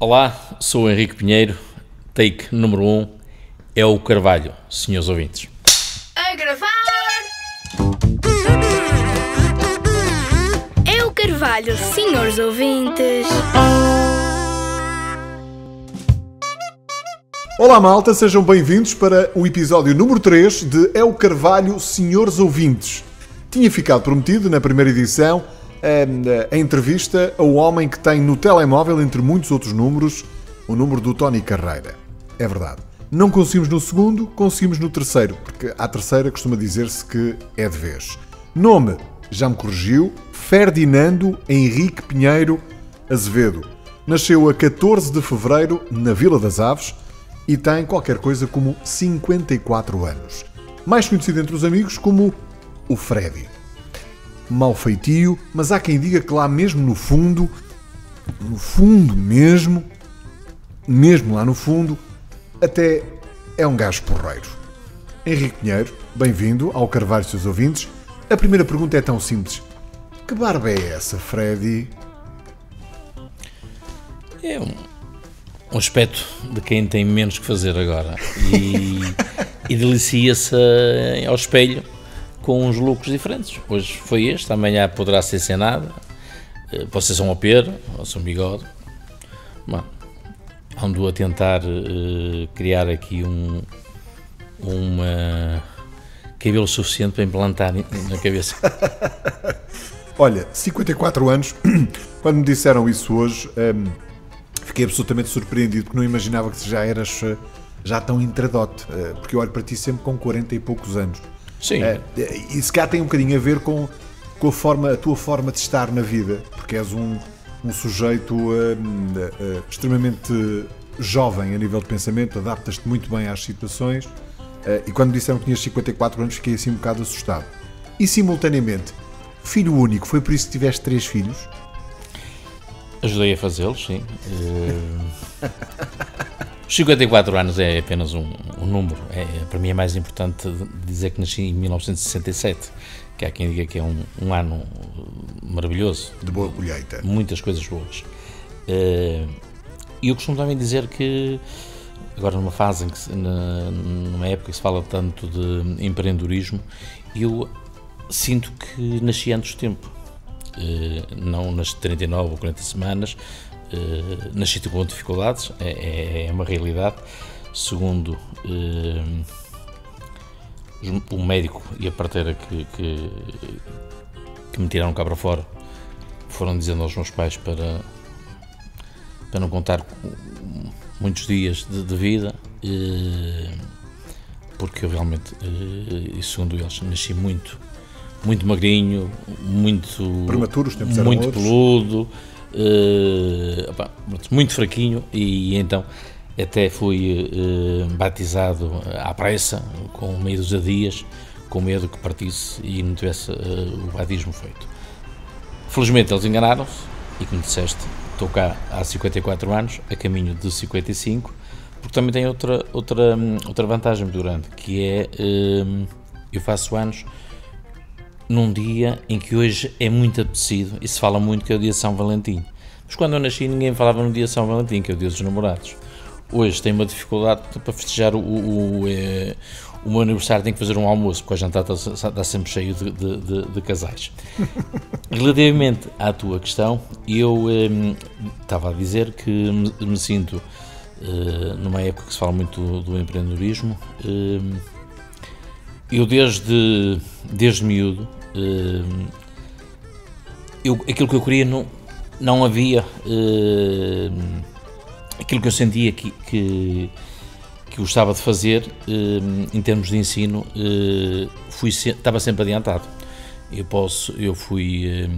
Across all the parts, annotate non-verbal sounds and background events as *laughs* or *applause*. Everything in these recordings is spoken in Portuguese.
Olá, sou o Henrique Pinheiro. Take número 1 um é o Carvalho, senhores ouvintes. A gravar! É o Carvalho, senhores ouvintes. Olá malta, sejam bem-vindos para o episódio número 3 de É o Carvalho, senhores ouvintes. Tinha ficado prometido na primeira edição a, a entrevista ao homem que tem no telemóvel, entre muitos outros números, o número do Tony Carreira. É verdade. Não conseguimos no segundo, conseguimos no terceiro, porque à terceira costuma dizer-se que é de vez. Nome, já me corrigiu, Ferdinando Henrique Pinheiro Azevedo. Nasceu a 14 de fevereiro na Vila das Aves e tem qualquer coisa como 54 anos. Mais conhecido entre os amigos como o Freddy. Mal feitio, mas há quem diga que lá mesmo no fundo, no fundo mesmo, mesmo lá no fundo, até é um gajo porreiro. Henrique Pinheiro, bem-vindo ao Carvalho seus ouvintes. A primeira pergunta é tão simples. Que barba é essa, Freddy? É um, um aspecto de quem tem menos que fazer agora e, *laughs* e delicia-se ao espelho com uns lucros diferentes. Hoje foi este, amanhã poderá ser sem nada, eh, pode ser só um pera, ou um bigode. Bom, ando a tentar uh, criar aqui um uma cabelo suficiente para implantar na cabeça. *laughs* Olha, 54 anos, *clears throat* quando me disseram isso hoje, um, fiquei absolutamente surpreendido, porque não imaginava que já eras eh, já tão intradote, porque eu olho para ti sempre com 40 e poucos anos. Sim. É, e se cá tem um bocadinho a ver com, com a, forma, a tua forma de estar na vida, porque és um, um sujeito uh, uh, extremamente jovem a nível de pensamento, adaptas-te muito bem às situações. Uh, e quando disseram que tinhas 54 anos, fiquei assim um bocado assustado. E simultaneamente, filho único, foi por isso que tiveste três filhos? Ajudei a fazê-los, sim. *laughs* Os 54 anos é apenas um, um número. É, para mim é mais importante dizer que nasci em 1967, que há quem diga que é um, um ano maravilhoso. De boa colheita. Muitas coisas boas. Eh, e eu costumo também dizer que, agora numa fase, em que, numa época que se fala tanto de empreendedorismo, eu sinto que nasci antes do tempo. Eh, não nas 39 ou 40 semanas, uh, nasci com dificuldades, é, é, é, uma realidade. Segundo o médico e a parteira que, que, que me tiraram cá para fora foram dizendo aos meus pais para, para não contar muitos dias de, de vida, uh, porque eu realmente, e segundo eles, nasci muito muito magrinho, muito prematuro, os tempos muito outros. Uh, opa, muito fraquinho e então até fui uh, batizado à pressa, com meio dos dias, com medo que partisse e não tivesse uh, o batismo feito. Felizmente eles enganaram-se e como disseste, estou cá há 54 anos, a caminho de 55, porque também tem outra, outra, outra vantagem muito grande, que é eu faço anos num dia em que hoje é muito apetecido e se fala muito que é o dia de São Valentim. Mas quando eu nasci ninguém falava no dia de São Valentim, que é o dia dos namorados. Hoje tem uma dificuldade para festejar o, o, o, é, o meu aniversário, tem que fazer um almoço, porque o jantar está, está sempre cheio de, de, de, de casais. *laughs* Relativamente à tua questão, eu eh, estava a dizer que me, me sinto eh, numa época que se fala muito do, do empreendedorismo. Eh, eu desde, desde miúdo, eu, aquilo que eu queria não, não havia uh, aquilo que eu sentia que, que, que gostava de fazer uh, em termos de ensino fui, estava sempre adiantado. Eu posso eu fui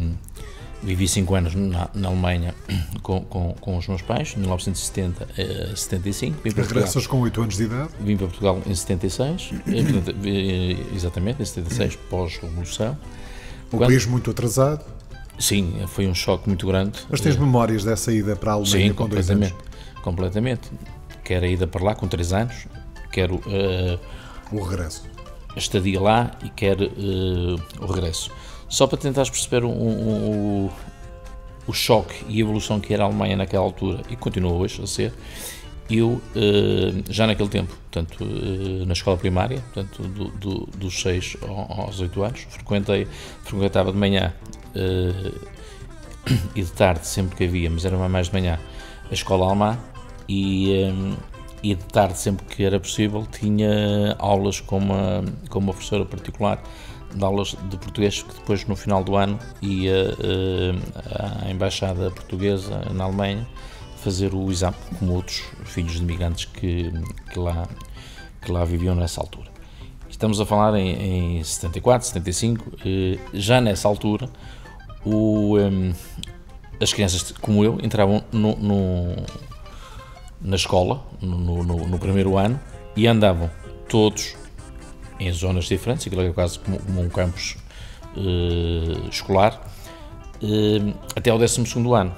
vivi 5 anos na, na, Alemanha *clears throat* com, com, com, os meus pais, de 1970 a 75. Vim para Regressas com 8 anos de idade? Vim para Portugal em 76, *clears throat* exatamente, em 76, pós-revolução. Um Quando, país muito atrasado? Sim, foi um choque muito grande. Mas tens memórias dessa ida para a Alemanha sim, com dois anos? completamente. Quer a ida para lá com 3 anos, quero uh, o regresso. A estadia lá e quer uh, o regresso. Só para tentar perceber um, um, o choque e a evolução que era a Alemanha naquela altura e continua hoje a ser, eu já naquele tempo, portanto, na escola primária, portanto, do, do, dos 6 aos 8 anos, frequentei, frequentava de manhã *coughs* e de tarde, sempre que havia, mas era mais de manhã, a escola alemã e, e de tarde, sempre que era possível, tinha aulas com uma, com uma professora particular de aulas de português que depois no final do ano ia uh, à embaixada portuguesa na Alemanha fazer o exame como outros filhos de imigrantes que, que, lá, que lá viviam nessa altura. Estamos a falar em, em 74, 75, uh, já nessa altura o, as crianças como eu entravam no, no na escola, no, no, no, primeiro ano, e andavam todos em zonas diferentes, aquilo é quase como, como um campus uh, escolar, uh, até o 12 ano.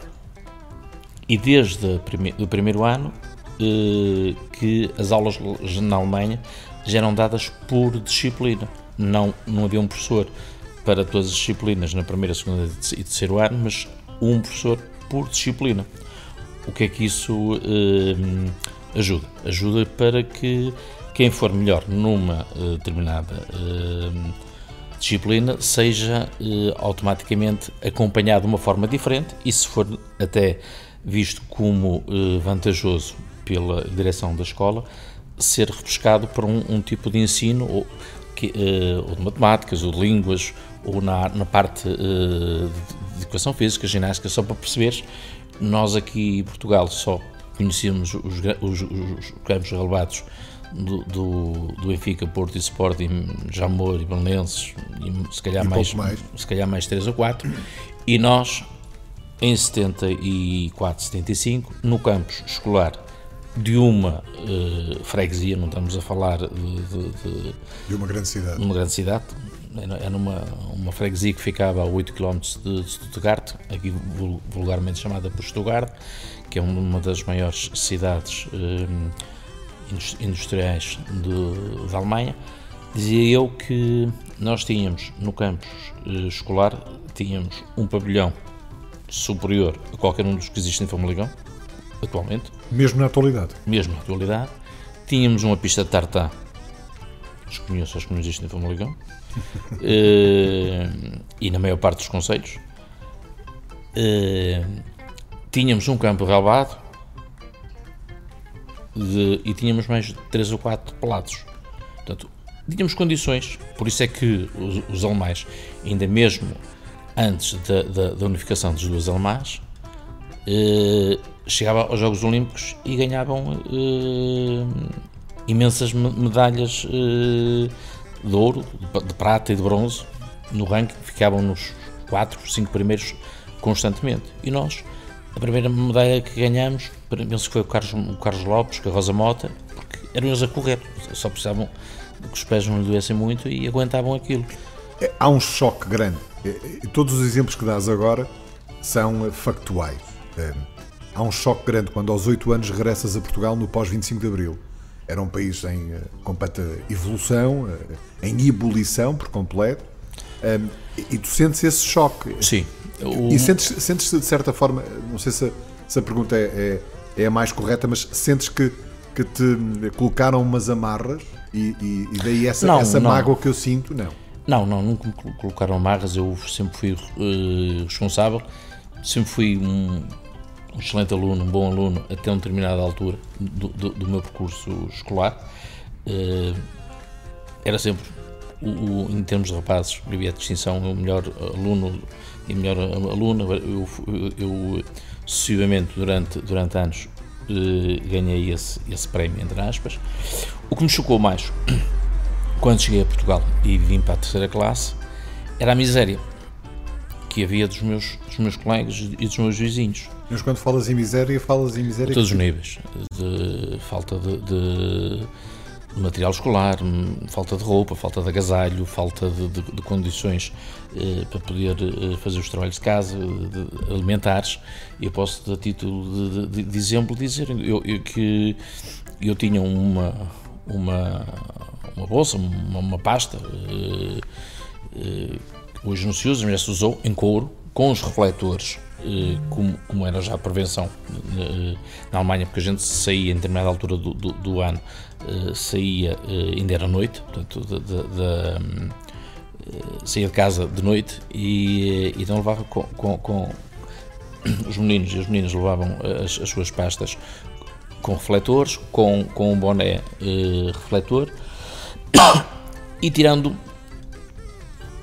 E desde prime o primeiro ano uh, que as aulas na Alemanha já eram dadas por disciplina. Não, não havia um professor para todas as disciplinas na primeira, segunda e terceiro ano, mas um professor por disciplina. O que é que isso uh, ajuda? Ajuda para que quem for melhor numa uh, determinada uh, disciplina seja automaticamente acompanhado de uma forma diferente e, se for até visto como vantajoso pela direção da escola, ser repescado para um, um tipo de ensino ou, que, ou de matemáticas ou de línguas ou na, na parte de educação física, ginástica, só para perceberes nós aqui em Portugal só conhecíamos os, os, os campos relevados do, do, do Benfica, Porto e Sporting, Jamor e Belenenses, e se calhar, e mais, mais, se calhar mais 3 ou 4, e nós, em 74, 75, no campus escolar de uma uh, freguesia, não estamos a falar de, de, de, de uma grande cidade, uma grande cidade é numa uma freguesia que ficava a 8 km de Stuttgart, aqui vulgarmente chamada por Stuttgart, que é uma das maiores cidades um, industriais de, da Alemanha. Dizia eu que nós tínhamos no campus uh, escolar tínhamos um pavilhão superior a qualquer um dos que existem em Famaligão, atualmente. Mesmo na atualidade? Mesmo na atualidade. Tínhamos uma pista de tartan, desconheço, acho que não existe em Famaligão uh, *laughs* e na maior parte dos conselhos. Uh, tínhamos um campo relevado de, e tínhamos mais de 3 ou 4 pelados. Portanto, tínhamos condições, por isso é que os, os alemães, ainda mesmo antes da, da, da unificação dos dois alemães, uh, chegavam aos Jogos Olímpicos e ganhavam uh, imensas medalhas uh, de ouro, de prata e de bronze no ranking, ficavam nos 4, 5 primeiros constantemente. E nós, a primeira medalha que ganhamos, penso que foi o Carlos, o Carlos Lopes, com a Rosa Mota, porque eram eles a correr, só precisavam que os pés não lhe doessem muito e aguentavam aquilo. É, há um choque grande. Todos os exemplos que dás agora são factuais. É, há um choque grande quando aos 8 anos regressas a Portugal no pós-25 de Abril era um país em uh, completa evolução, uh, em ebulição por completo, um, e tu sentes esse choque. Sim. O... E sentes, sentes de certa forma, não sei se, se a pergunta é, é, é, a mais correta, mas sentes que, que te colocaram umas amarras e, e, e daí essa, não, essa não. mágoa que eu sinto? Não. Não, não, nunca me colocaram amarras, eu sempre fui uh, responsável, sempre fui um um excelente aluno, um bom aluno, até uma determinada altura do, do, do meu percurso escolar. Uh, era sempre, o, o, em termos de rapazes, havia a distinção, o melhor aluno e melhor aluna. Eu, eu, eu sucessivamente, durante, durante anos, uh, ganhei esse, esse prémio, entre aspas. O que me chocou mais, *coughs* quando cheguei a Portugal e vim para a terceira classe, era a miséria que havia dos meus, dos meus colegas e dos meus vizinhos mas quando falas em miséria, falas em miséria. A todos os níveis. De falta de, de, material escolar, falta de roupa, falta de agasalho, falta de, de, de condições eh, para poder eh, fazer os trabalhos de casa, alimentares. E eu posso, a título de, exemplo, dizer eu, eu, que eu tinha uma, uma, uma bolsa, uma, uma pasta. Eh, eh, hoje não se usa, mas já se usou em couro, com os refletores eh, como, como era já a prevenção eh, na Alemanha, porque a gente saía em determinada altura do, do, do ano, eh, saía, ainda era noite, portanto, de, de, de, saía de casa de noite e, e então levava com, com, com, os meninos e as meninas levavam as, as suas pastas com refletores, com, com um boné refletor *coughs* e tirando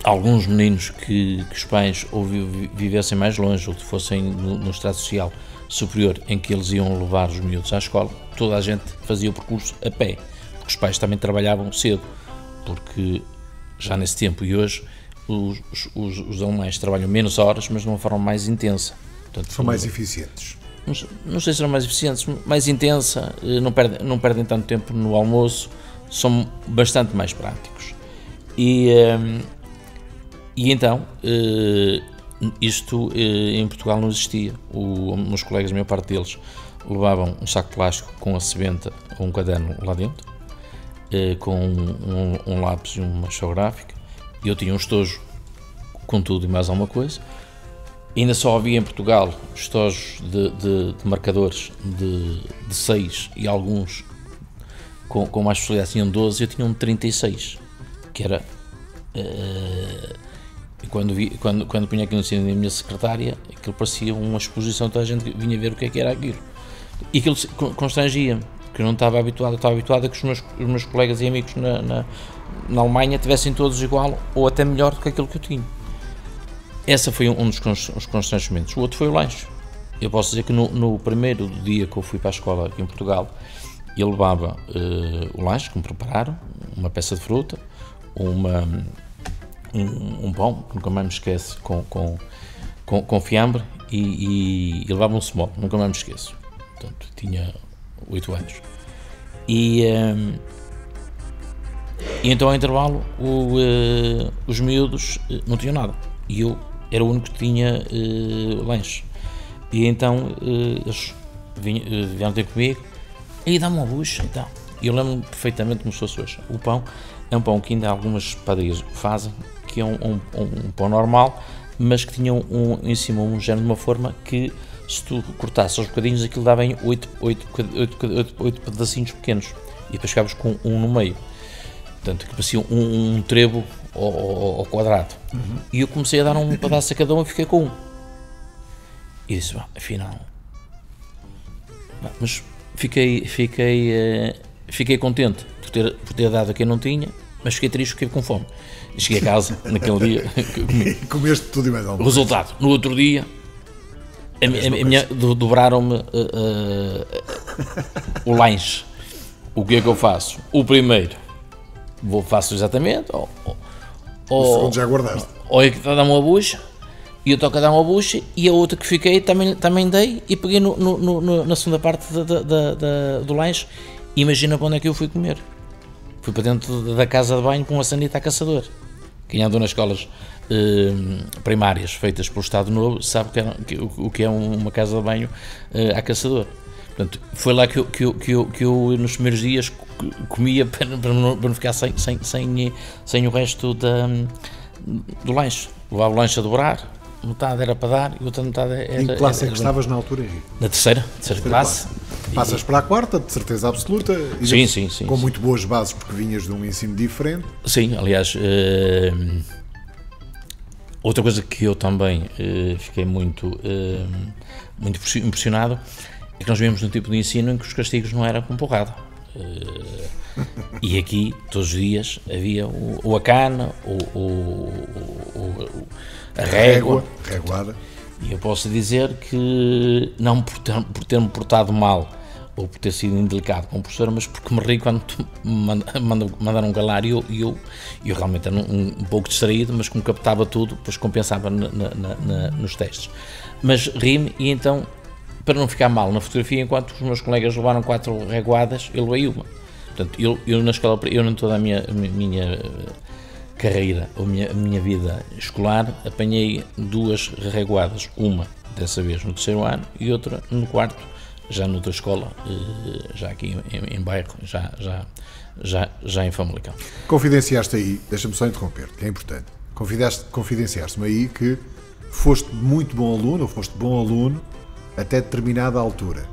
alguns meninos que, que os pais ou vivessem mais longe ou que fossem no, no estado social superior em que eles iam levar os miúdos à escola, toda a gente fazia o percurso a pé, porque os pais também trabalhavam cedo, porque já nesse tempo e hoje os, os, os alemães trabalham menos horas, mas de uma forma mais intensa. Portanto, São mais eficientes. Não, não, sei se são mais eficientes, mais intensa, eh, não perdem, não perdem tanto tempo no almoço, são bastante mais práticos. E, ehm, e então, eh, isto eh, em Portugal não existia. O, meus colegas, a maior parte deles, levavam um saco plástico com a sebenta ou um caderno lá dentro, eh, com um, um, lápis e uma geográfica. E eu tinha um estojo com tudo e mais alguma coisa. Ainda só havia em Portugal estojos de, de, de marcadores de, de 6 e alguns com, com mais possibilidade tinham 12, eu tinha um de 36, que era uh, e quando, vi, quando, quando punha aquilo no cima da minha secretária, aquilo parecia uma exposição, toda a gente vinha ver o que é que era aquilo. E aquilo constrangia-me, porque eu não estava habituado, eu estava habituado a que os meus, os meus colegas e amigos na, na, na Alemanha tivessem todos igual ou até melhor do que aquilo que eu tinha. Esse foi um dos constrangimentos. O outro foi o lanche. Eu posso dizer que no, no primeiro dia que eu fui para a escola aqui em Portugal, eu levava uh, o lanche que me prepararam, uma peça de fruta, uma um, um pão, nunca mais me esqueço, com, com, com, com fiambre e, e, e levava um small, nunca mais me esqueço. Portanto, tinha 8 anos. E, um, e então, ao intervalo, o, uh, os miúdos uh, não tinham nada. E eu era o único que tinha uh, lanche. E então eles vieram ter comigo e dá-me uma bucha. Então. E eu lembro-me perfeitamente como se fosse hoje. O pão é um pão que ainda algumas padarias fazem, que é um, um, um pão normal, mas que tinha um, em cima um género de uma forma que se tu cortasses aos bocadinhos aquilo dava em 8, 8, 8, 8, 8 pedacinhos pequenos e depois ficavas com um no meio. Portanto, que parecia um, um trevo ao, ao, quadrado. Uhum. E eu comecei a dar um pedaço a cada um e fiquei com um. E disse, afinal. mas fiquei, fiquei, uh, fiquei contente por ter, por ter dado a quem não tinha, mas fiquei triste, fiquei com fome. Cheguei a casa naquele dia. *laughs* Comeste tudo e mais alguma Resultado, no outro dia, a, a, a minha, dobraram-me uh, uh, o lanche. O que é que eu faço? O primeiro, vou faço exatamente. Ou, ou, o segundo já guardaste. Ou é que está a dar uma bucha, e eu toco a dar uma bucha, e a outra que fiquei também, também dei, e peguei no, no, no, na segunda parte da, da, da, do lanche. Imagina para onde é que eu fui comer. Fui para dentro da casa de banho com uma sanita a caçador. Quem andou nas escolas eh, primárias feitas pelo Estado Novo sabe que é, que, o que é uma casa de banho eh, a caçador. Portanto, foi lá que eu, que eu, que eu, que eu nos primeiros dias comia *laughs* para, para, não, para não ficar sem, sem, sem, sem o resto da, do lanche. Levava o lanche a dobrar, metade era para dar e outra metade era. Em que classe era, é que estavas na altura, Henrique? Na terceira, terceira, terceira classe. classe. Passas para a quarta, de certeza absoluta. sim, sim, sim. Com sim. muito boas bases, porque vinhas de um ensino diferente. Sim, aliás. Uh, outra coisa que eu também uh, fiquei muito, uh, muito impressionado é que nós vivemos num tipo de ensino em que os castigos não eram com porrada. e aqui, todos os dias, havia o, o acana, o, o, o a régua. Reguada. E eu posso dizer que, não por ter, por ter me portado mal ou por ter sido indelicado com o professor, mas porque me ri quando mandaram um calar e eu, eu, eu realmente era um, um, pouco distraído, mas como captava tudo, depois compensava na, na, na, nos testes. Mas ri-me e então, para não ficar mal na fotografia, enquanto os meus colegas levaram quatro reguadas, eu levei uma. Portanto, eu, eu na escola, eu em toda a minha, minha carreira, ou minha, a minha vida escolar, apanhei duas reguadas. Uma, dessa vez, no terceiro ano e outra no quarto, já noutra escola, eh, já aqui em, em bairro, já, já, já, já em Famalicão. Confidenciaste aí, deixa-me só interromper, que é importante. Confidenciaste-me aí que foste muito bom aluno, ou foste bom aluno até determinada altura.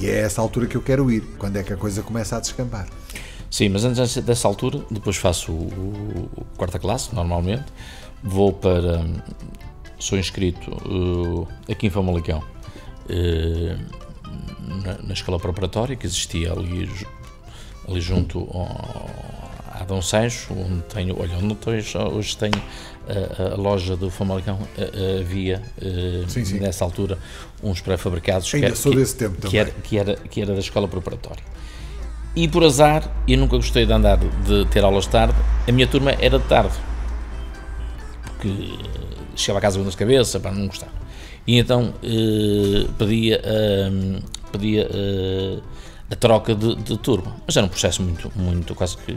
E é essa altura que eu quero ir, quando é que a coisa começa a descambar. Sim, mas antes dessa altura, depois faço o, o quarta classe, normalmente, vou para. Sou inscrito uh, aqui em Famalicão, uh, na, na, escola preparatória, que existia ali, ali junto ao, a Dom Sancho, onde tenho, olha, onde hoje, hoje tenho a, a, loja do Famalicão, havia sim, sim. nessa altura uns pré-fabricados que, que, que, que, era, que era da escola preparatória. E por azar, eu nunca gostei de andar, de ter aulas de tarde, a minha turma era de tarde. Porque chegava a casa com de cabeça, para não gostar. E então eh, pedia, eh, pedia eh, a troca de, de, turma. Mas era um processo muito, muito quase que.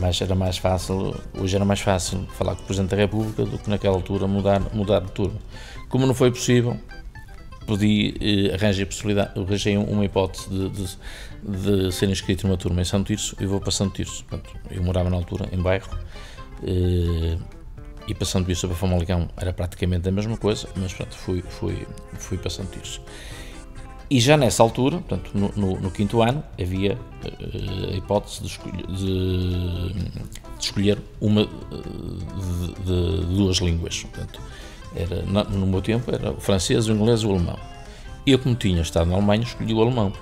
Mas era mais fácil, hoje era mais fácil falar com o Presidente da República do que naquela altura mudar, mudar de turma. Como não foi possível, pedi, eh, arranjei, possibilidade, arranjei uma hipótese de, de, de, ser inscrito numa turma em Santo Tirso e vou para Santo Tirso. Portanto, eu morava na altura em bairro eh, e para Santo Tirso para Famalicão era praticamente a mesma coisa, mas pronto, fui, fui, fui para Santo Tirso. E já nessa altura, portanto, no, no, no quinto ano, havia uh, a hipótese de, escolher, de, de escolher uma de, de, duas línguas. Portanto, era, no meu tempo era o francês, o inglês e o alemão. Eu, como tinha estado na Alemanha, escolhi o alemão.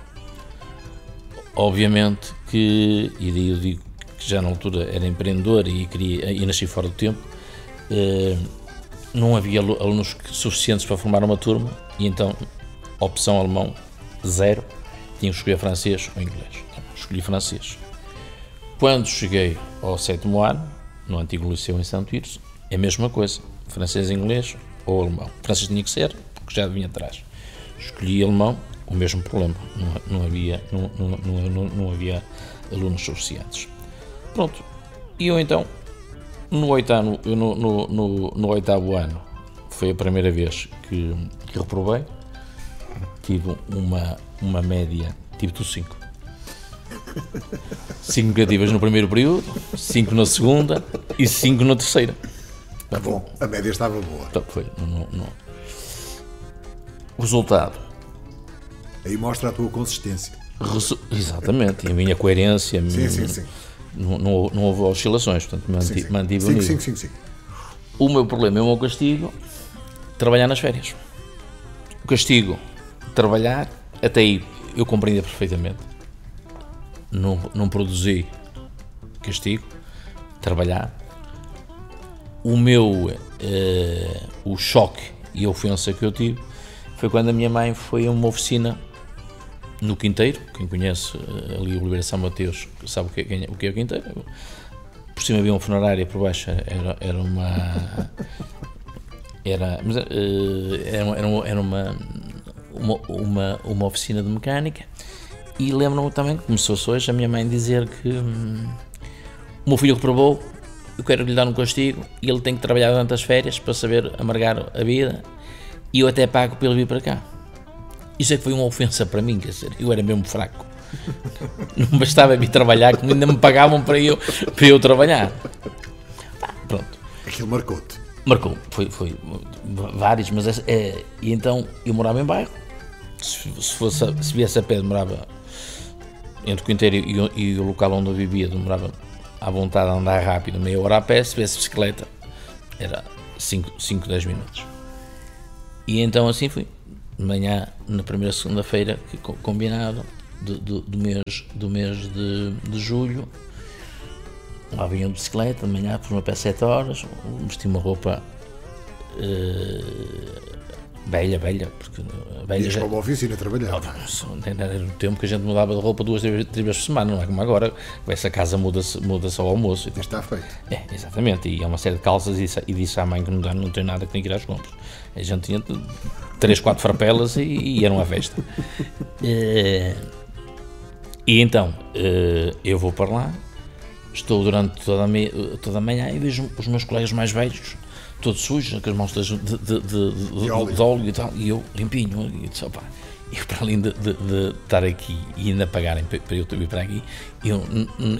Obviamente que, e daí eu digo que já na altura era empreendedor e, queria, e nasci fora do tempo, eh, não havia alunos suficientes para formar uma turma e então, opção alemão, zero, tinha que escolher francês ou inglês. Então, escolhi francês. Quando cheguei ao sétimo ano, no antigo liceu em Santo Iris, é a mesma coisa francês, inglês ou alemão. Francês tinha que ser, porque já vinha atrás. Escolhi alemão, o mesmo problema, não, não havia, não, não, não, havia alunos suficientes. Pronto, e eu então, no oitavo, no, no, no, no oitavo ano, foi a primeira vez que, que reprovei, tive uma, uma média, tive tudo 5. 5 negativas no primeiro período, 5 na segunda e 5 na terceira. Tá bom, a média estava boa. Então, foi, não, não. Resultado. Aí mostra a tua consistência. Resu exatamente, e a minha coerência. Sim, minha, sim, sim. Não, não, não, houve oscilações, portanto mantive, sim, sim. mantive sim, o nível. Sim, sim. O meu problema é o meu castigo, trabalhar nas férias. O castigo, trabalhar, até aí eu compreendia perfeitamente. Não, não produzi castigo, trabalhar, o meu uh, o choque e a ofensa que eu tive foi quando a minha mãe foi a uma oficina no Quinteiro, quem conhece uh, ali o Oliveira São Mateus sabe o que é, o que é o Quinteiro. Por cima havia uma funerária, por baixo era, era uma. Era, mas, uh, era, era, era uma, uma, uma, uma oficina de mecânica e lembro-me também que começou-se hoje a minha mãe dizer que hum, o meu filho reprovou eu quero lhe dar um castigo e ele tem que trabalhar durante as férias para saber amargar a vida e eu até pago ele vir para cá. Isso é que foi uma ofensa para mim, quer dizer, eu era mesmo fraco. Não bastava vir trabalhar, como ainda me pagavam para eu, para eu trabalhar. pronto. Aquilo marcou-te. Marcou, foi, foi vários, mas é, é, e então eu morava em bairro. Se, se, fosse, se viesse a pé, demorava entre o Quinteiro e, e, o local onde eu vivia, demorava à vontade de andar rápido, meia hora a pé, se tivesse bicicleta, era 5, 10 minutos. E então assim fui. De manhã, na primeira segunda-feira, combinado, do, do, do, mês, do mês de, de julho, lá vinha de bicicleta, de manhã, por uma pé 7 horas, vesti uma roupa. Uh, velha, velha, porque velha Ias já... para a oficina trabalhar. era no tempo que a gente mudava de roupa duas, três vezes por semana, não é como agora, essa casa muda-se muda ao almoço. E está feito. É, exatamente, e há uma série de calças e, e disse à mãe que não, dá, não tem nada que tem que ir às compras. A gente tinha três, quatro frapelas e, e era uma festa. *laughs* e, e então, eh, eu vou para lá, estou durante toda a, toda a manhã e vejo os meus colegas mais velhos todo sujo, com as mãos de, de, de, de, óleo. óleo e tal, e eu limpinho, e disse, opa, eu para além de, estar aqui e ainda pagarem para, eu vir para aqui, eu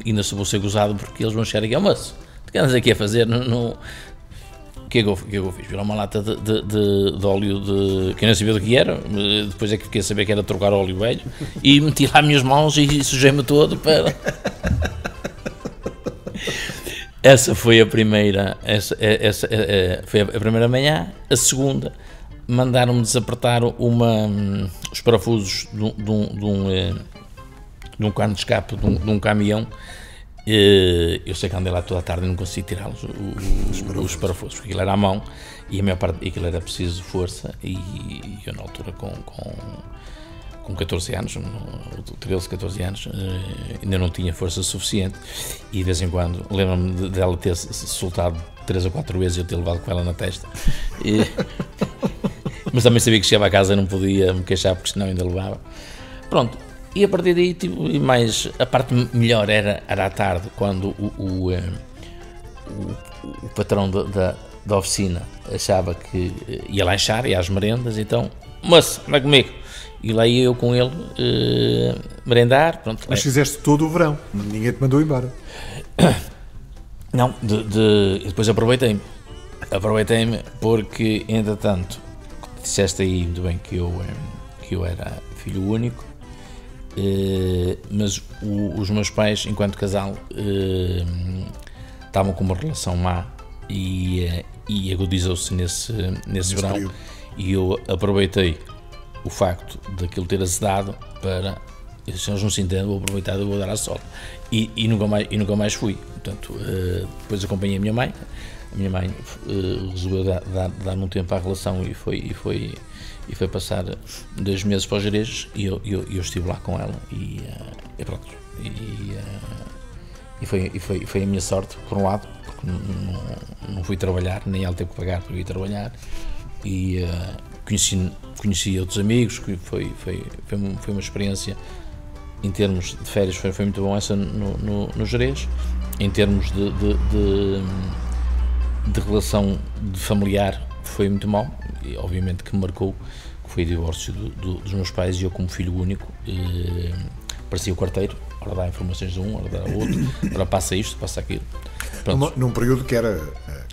ainda só vou ser gozado porque eles vão chegar aqui, mas o que andas aqui a fazer? Não, não... que é que eu, que é que eu fiz? Virou uma lata de, de, de, de óleo de. que eu não sabia do que era, depois é que fiquei a saber que era trocar óleo velho, e meti lá as minhas mãos e sujei-me todo para. *laughs* essa foi a primeira, essa, essa, foi a primeira manhã, a segunda mandaram-me desapertar uma, os parafusos de um, de um, de um, eh, de um cano de escape de um, de um caminhão. Eu sei que andei lá toda a tarde e não consegui tirá-los, os, os, parafusos, porque aquilo era à mão e a maior parte aquilo era preciso força. E, e eu, na altura, com, com, com 14 anos, 13, 14 anos, eh, ainda não tinha força suficiente. E de vez em quando, lembro-me dela ter soltado 3 ou 4 vezes e eu ter levado com ela na testa. E, *laughs* mas também sabia que chegava a casa e não podia me queixar, porque senão ainda levava. Pronto, e a partir daí, tipo, mais a parte melhor era, era à tarde, quando o, o, eh, o, o patrão da, da, da, oficina achava que eh, ia lanchar, ia às merendas, então, moço, anda comigo. E lá ia eu com ele uh, merendar. Pronto, Mas fizeste todo o verão, ninguém te mandou embora. *coughs* Não, de, de, depois aproveitei-me. Aproveitei-me porque, entretanto, disseste aí muito bem que eu, que eu era filho único eh, mas o, os meus pais, enquanto casal, eh, estavam com uma relação má e, eh, e agudizou-se nesse, nesse, nesse verão. Período. E eu aproveitei o facto daquilo ter azedado para se eles não se entendem, vou aproveitar e vou dar a sol. E, e, nunca mais, e nunca mais fui. Portanto, uh, depois acompanhei a minha mãe. A minha mãe uh, resolveu dar, dar, dar um tempo à relação e foi, e foi e foi passar dois meses para os Jerez e eu, eu, eu, estive lá com ela e, uh, e pronto. E, e, foi, e foi, foi a minha sorte, por um lado, porque não, não fui trabalhar, nem ela teve que pagar para ir trabalhar e conheci, conheci outros amigos, que foi, foi, foi, foi uma experiência em termos de férias foi, foi muito bom essa no, no, no Jerez, em termos de, de, de, de relação de familiar foi muito mal, e obviamente que me marcou, que foi o divórcio do, do, dos meus pais e eu como filho único, eh, parecia o quarteiro, ora dá informações de um, ora dá outro, ora passa isto, passa aquilo. Num, num período que era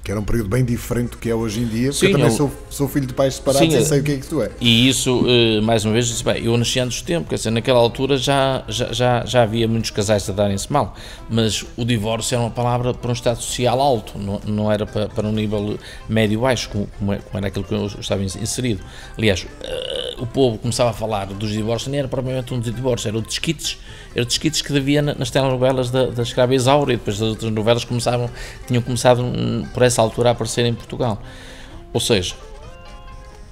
que era um período bem diferente do que é hoje em dia, porque Sim, eu também eu, sou, sou, filho de pais separados Sim, e sei o que é que tu é. E isso, eh, mais uma vez, disse, bem, eu nasci antes do tempo, quer dizer, naquela altura já, já, já, já havia muitos casais a darem-se mal, mas o divórcio era uma palavra para um estado social alto, não, não era para, para um nível médio-baixo, como, como, era aquilo que eu estava inserido. Aliás, eh, o povo começava a falar dos divórcios, nem era propriamente um divórcio, era o desquites, desquites que devia nas telenovelas da, da escrava Isaura, e depois as outras novelas começavam, tinham começado hum, por essa altura a aparecer em Portugal. Ou seja,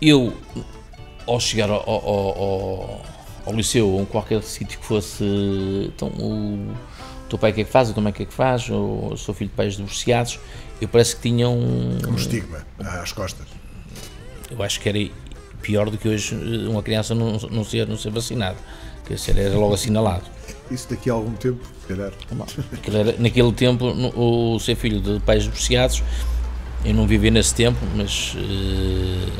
eu, ao chegar ao, ao, ao, ao liceu ou em qualquer sítio que fosse, então o teu pai o que é que faz, o teu mãe o que é que faz, ou sou filho de pais divorciados, eu parece que tinha um... Um estigma às costas. Eu acho que era pior do que hoje uma criança não, não, ser, não ser vacinada, que era logo assinalado. Isso daqui a algum tempo, se calhar. Era, naquele tempo, o ser filho de pais divorciados eu não vivi nesse tempo, mas uh,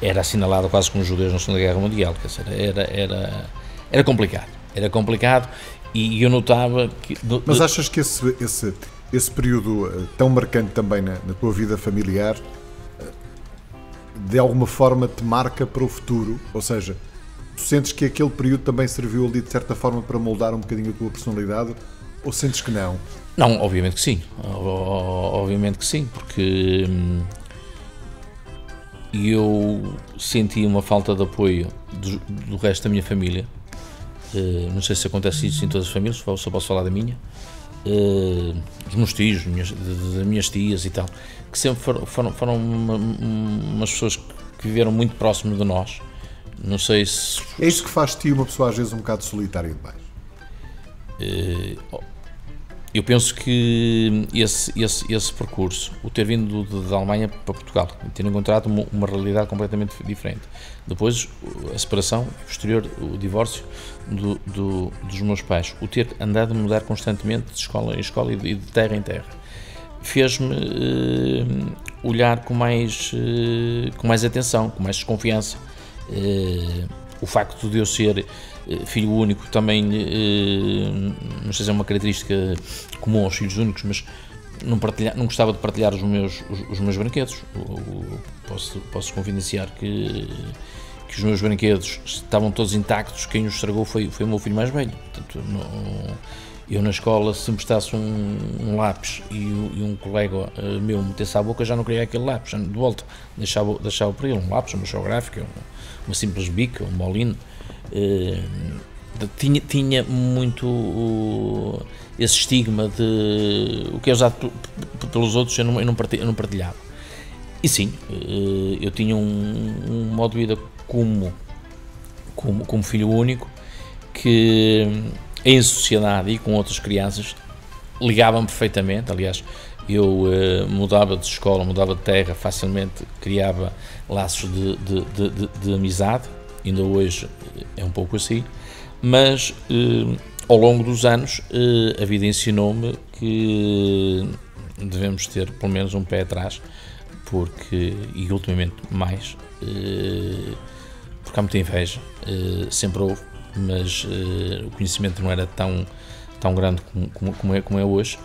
era assinalado quase como judeus na Segunda Guerra Mundial. Quer dizer, era, era, era complicado. Era complicado e eu notava que. mas achas que esse, esse, esse período uh, tão marcante também na, na tua vida familiar uh, de alguma forma te marca para o futuro? Ou seja, tu sentes que aquele período também serviu ali de certa forma para moldar um bocadinho a tua personalidade? Ou sentes que não? Não, obviamente que sim. Obviamente que sim, porque hum, eu senti uma falta de apoio do, resto da minha família. Uh, não sei se acontece isso em todas as famílias, só posso falar da minha. Uh, dos meus tios, minhas, das minhas tias e tal, que sempre foram, foram, foram uma, umas pessoas que viveram muito próximo de nós. Não sei se. É isso que faz ti uma pessoa às vezes um bocado solitária demais. Uh, eu penso que esse, esse, esse percurso, o ter vindo da Alemanha para Portugal, ter encontrado uma, uma, realidade completamente diferente. Depois, a separação, posterior, o divórcio do, do, dos meus pais, o ter andado a mudar constantemente de escola em escola e de, terra em terra, fez-me uh, olhar com mais, uh, com mais atenção, com mais desconfiança. Uh, o facto de eu ser eh, filho único também, eh, não sei se é uma característica comum aos filhos únicos, mas não, partilha, não gostava de partilhar os meus, os, os meus brinquedos. posso, posso confidenciar que, que os meus brinquedos estavam todos intactos. Quem os estragou foi, foi o meu filho mais velho. Portanto, não, eu na escola, se me prestasse um, um lápis e, e, um colega meu metesse à boca, já não queria aquele lápis, de volta, deixava, deixava para ele um lápis, uma geográfica, uma simples bica, um molino. Uh, tinha, tinha muito esse estigma de o que é usado pelos outros eu não, eu não, partilhava. E sim, uh, eu tinha um, um, modo de vida como, como, como filho único que em sociedade e com outras crianças ligavam perfeitamente. Aliás, eu uh, mudava de escola, mudava de terra facilmente, criava laços de, de, de, de amizade. Ainda hoje é um pouco assim mas eh, ao longo dos anos eh, a vida ensinou-me que devemos ter pelo menos um pé atrás, porque, e ultimamente mais, eh, porque há muita inveja, sempre houve, mas o conhecimento não era tão, tão grande como, como, como, é, como é hoje.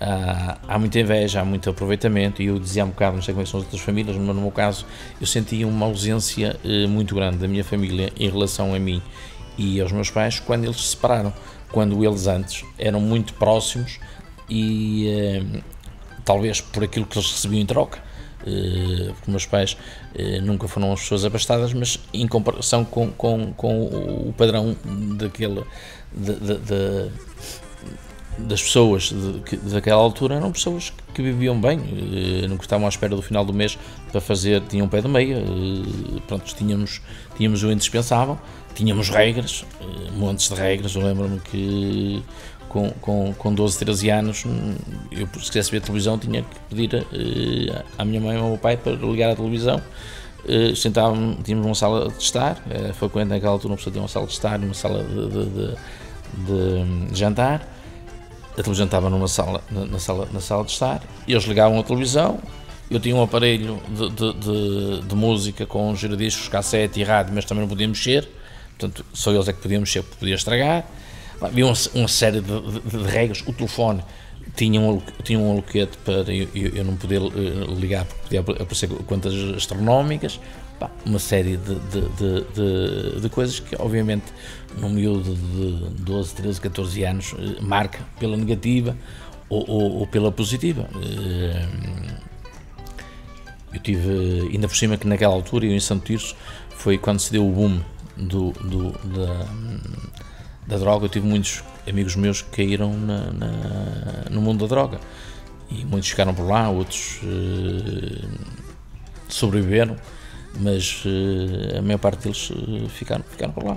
Há, há, muita inveja, há muito aproveitamento, e eu dizia um bocado, não sei como é são as outras famílias, mas no meu caso eu sentia uma ausência muito grande da minha família em relação a mim e aos meus pais quando eles se separaram, quando eles antes eram muito próximos e eh, talvez por aquilo que eles recebiam em troca. Uh, porque meus pais uh, nunca foram as pessoas abastadas, mas em comparação com, com, com o padrão daquele, de, de, das pessoas de, daquela altura, eram pessoas que viviam bem, uh, não estavam à espera do final do mês para fazer, tinham um pé de meia, pronto, tínhamos, tínhamos o indispensável tínhamos regras, eh, montes de regras. Eu lembro-me que com, com, com 12, 13 anos, eu se quisesse ver televisão tinha que pedir à minha mãe ou ao meu pai para ligar a televisão. Sentávamos, tínhamos uma sala de estar, foi quando naquela altura uma pessoa tinha uma sala de estar e uma sala de, de, de, de, jantar. A televisão estava numa sala, na, sala, na sala de estar, eles ligavam a televisão. Eu tinha um aparelho de, de, de música com giradiscos, cassete e rádio, mas também não podia mexer portanto só eles é que podiam mexer, podia estragar. Havia uma, uma série de, de, de, regras. O telefone tinha um, tinha um aloquete para eu, eu não poder uh, ligar, porque podia aparecer contas astronómicas. Uma série de, de, de, coisas que, obviamente, num miúdo de 12, 13, 14 anos, uh, marca pela negativa ou, ou, ou pela positiva. Uh, eu tive, ainda por cima, que naquela altura, eu em Santo Tirso, foi quando se deu o boom do, do da, da, droga. Eu tive muitos amigos meus que caíram na, na, no mundo da droga e muitos ficaram por lá, outros uh, sobreviveram, mas uh, a maior parte deles uh, ficaram, ficaram por lá.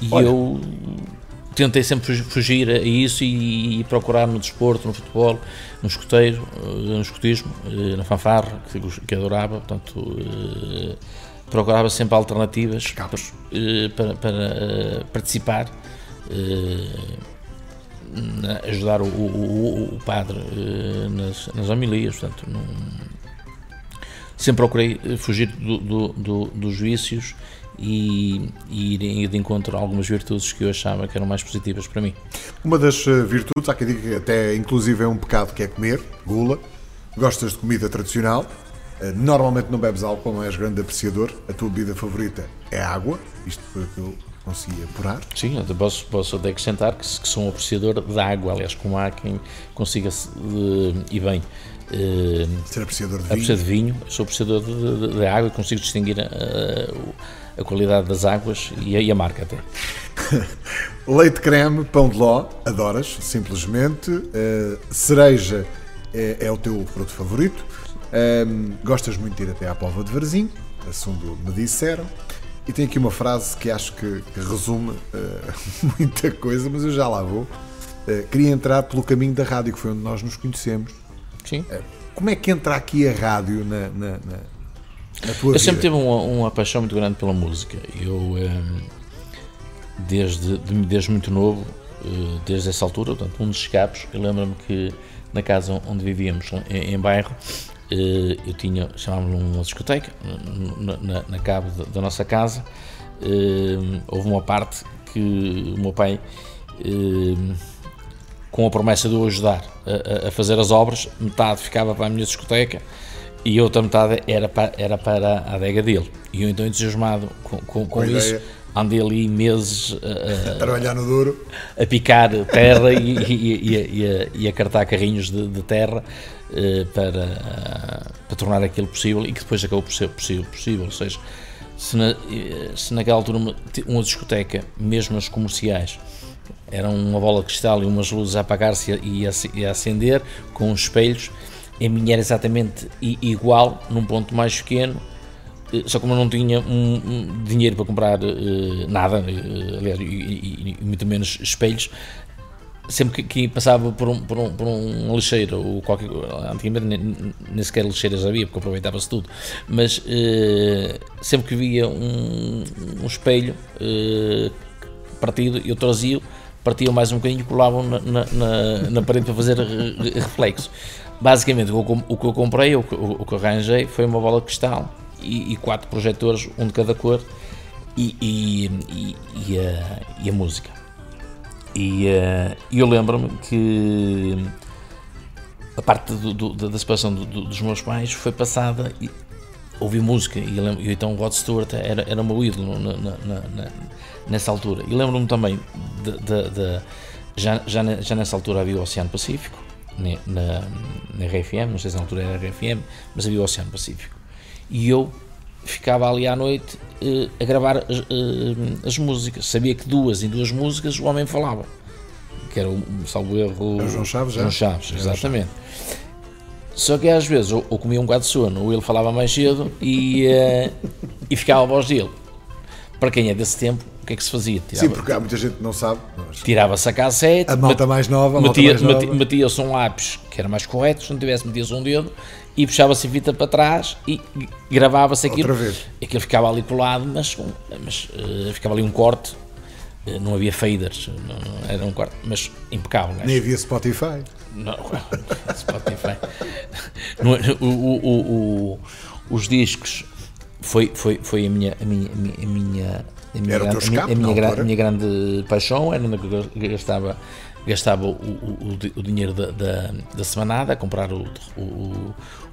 E Olha. eu tentei sempre fugir a isso e, e, procurar no desporto, no futebol, no escoteiro, no escotismo, na fanfarra, que, que adorava, portanto procurava sempre alternativas para, eh, para, para, eh, participar, eh, ajudar o, o, o padre nas, nas homilias, portanto, não, sempre procurei fugir do, do, do, dos vícios e, e ir de encontro a algumas virtudes que eu achava que eram mais positivas para mim. Uma das virtudes, há quem diga que até inclusive é um pecado que é comer, gula, gostas de comida tradicional, eh, normalmente não bebes álcool, não és grande apreciador. A tua bebida favorita é água. Isto foi o que eu consegui apurar. Sim, eu posso, posso até acrescentar que, que sou um apreciador de água. Aliás, como há quem consiga, e bem, uh, ser apreciador de vinho. De vinho. Sou apreciador de, de, de água e consigo distinguir a, a qualidade das águas e a, e a marca até. *laughs* Leite creme, pão de ló, adoras, simplesmente. Uh, cereja é, é o teu produto favorito. Um, gostas muito de ir até à Pova de Varzim, assunto me disseram. E tem aqui uma frase que acho que, que resume uh, *laughs* muita coisa, mas eu já lá vou. Uh, queria entrar pelo caminho da rádio, que foi onde nós nos conhecemos. Sim. Uh, como é que entra aqui a rádio na, na, na, na tua eu vida? Eu sempre tive uma, uma, paixão muito grande pela música. Eu, um, desde, desde muito novo, desde essa altura, portanto, um dos escapos, eu lembro-me que na casa onde vivíamos, em, em bairro, eh, eu tinha, chamávamos uma discoteca na, na, na cabo da, nossa casa. Eh, houve uma parte que o meu pai, eh, com a promessa de o ajudar a, a, fazer as obras, metade ficava para a minha discoteca e outra metade era para, era para a adega dele. E eu então entusiasmado com, com, com isso, andei ali meses a, *laughs* a, trabalhar no duro, a picar terra e, e, e, a, e, a, cartar carrinhos de, de terra uh, para, para tornar aquilo possível e que depois acabou por ser possível. possível. Ou seja, se, na, eh, se naquela altura uma, uma discoteca, mesmo as comerciais, era uma bola de cristal e umas luzes a apagar-se e, a acender com os espelhos, a minha era exatamente igual, num ponto mais pequeno, eh, só como eu não tinha um, dinheiro para comprar uh, nada, uh, aliás, e, e, e, muito menos espelhos, sempre que, que passava por um, por um, por um lixeiro ou qualquer antigamente nem, nem sequer lixeiras havia porque aproveitava-se tudo mas uh, sempre que via um, um espelho partido eu trazia partiam mais um bocadinho e colavam na, na, na, parede para fazer reflexo. Basicamente o, o que eu comprei o, o, o que arranjei foi uma bola de cristal e, e quatro projetores um de cada cor e, e, e a, a música. E uh, eu lembro-me que a parte do, do, da separação do, dos meus pais foi passada e ouvi música e, lembro, e então Rod Stewart era, era o meu ídolo na, na, na, nessa altura. E lembro-me também de, de, de, já, já, já nessa altura havia o Oceano Pacífico na, na RFM, não sei se na altura era RFM, mas havia o Oceano Pacífico. E eu ficava ali à noite uh, a gravar as, uh, as, músicas. Sabia que duas em duas músicas o homem falava. Que era o, salvo erro. É o João Chaves, João Chaves, exatamente. Só que às vezes ou, ou comia um bocado de sono, ou ele falava mais cedo e, uh, e ficava a voz dele. Para quem é desse tempo, o que é que se fazia? Tirava, Sim, porque há muita gente que não sabe. Mas... Tirava-se a cassete, a malta mais nova, metia-se metia, metia um lápis que era mais correto, se não tivesse, metia-se um dedo e puxava-se a fita para trás e gravava-se aquilo. Outra vez. Aquilo ficava ali colado, mas, mas uh, ficava ali um corte. Uh, não havia faders, não, não, era um corte, mas impecável. Né? Nem havia Spotify. Não, Spotify. não, o, o, o, os discos foi, foi, foi a minha, a minha, a minha, a minha, a minha, grande, escape, a minha, a minha grande paixão, era onde eu gastava gastava o, o, o dinheiro da, da, da, semanada a comprar o,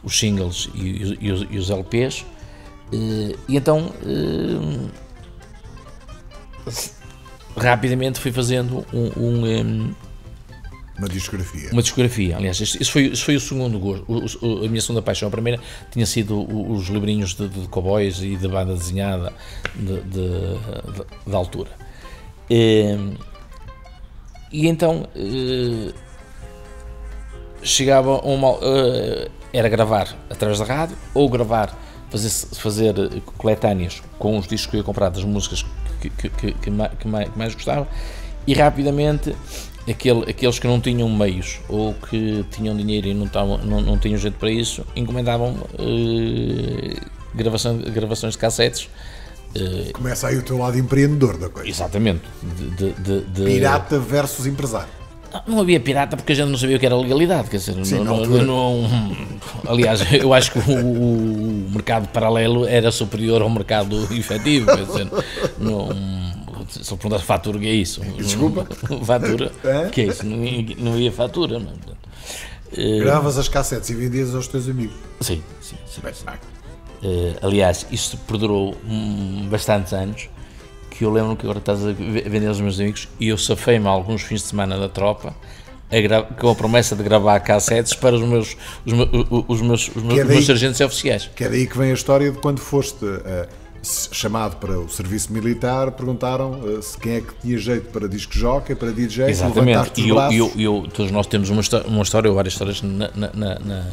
os singles e, e, os, e os, LPs. Eh, e então eh, rapidamente fui fazendo um, um uma discografia. Uma discografia, aliás, isso foi, isso foi o segundo gosto. O, a minha segunda paixão, a primeira tinha sido os livrinhos de, de cowboys e de banda desenhada de, de, de, de altura. E, e então uh, chegava uma. Uh, era gravar através da rádio ou gravar, fazer, fazer coletâneas com os discos que eu ia comprar das músicas que, que, que, que, mais, gostava e rapidamente aquele, aqueles que não tinham meios ou que tinham dinheiro e não, tavam, não, não tinham jeito para isso encomendavam uh, gravação, gravações de cassetes Uh, Começa aí o teu lado empreendedor da coisa. Exatamente. De, de, de... Pirata versus empresário. Não havia pirata porque a gente não sabia o que era legalidade, quer dizer, Sim, não, não, não, aliás, eu acho que o, o, mercado paralelo era superior ao mercado efetivo, quer dizer, não, se eu perguntasse fatura, o que é isso? *laughs* Desculpa? *laughs* fatura, o que é isso? Não, não havia fatura, não. Gravas as cassetes e vendias aos teus amigos. Sim, sim. sim, sim. Uh, aliás, isto perdurou um, bastantes anos. Que eu lembro que agora estás a vender aos meus amigos e eu safei-me alguns fins de semana da tropa a com a promessa de gravar cassetes para os meus, os, meus, os meus, os meus, é daí, meus sargentos oficiais. Que é daí que vem a história de quando foste. Uh, chamado para o serviço militar, perguntaram uh, se quem é que tinha jeito para disco jockey, para DJ, Exatamente, e eu, eu, eu, todos nós temos uma, uma história, ou várias histórias na, na, na,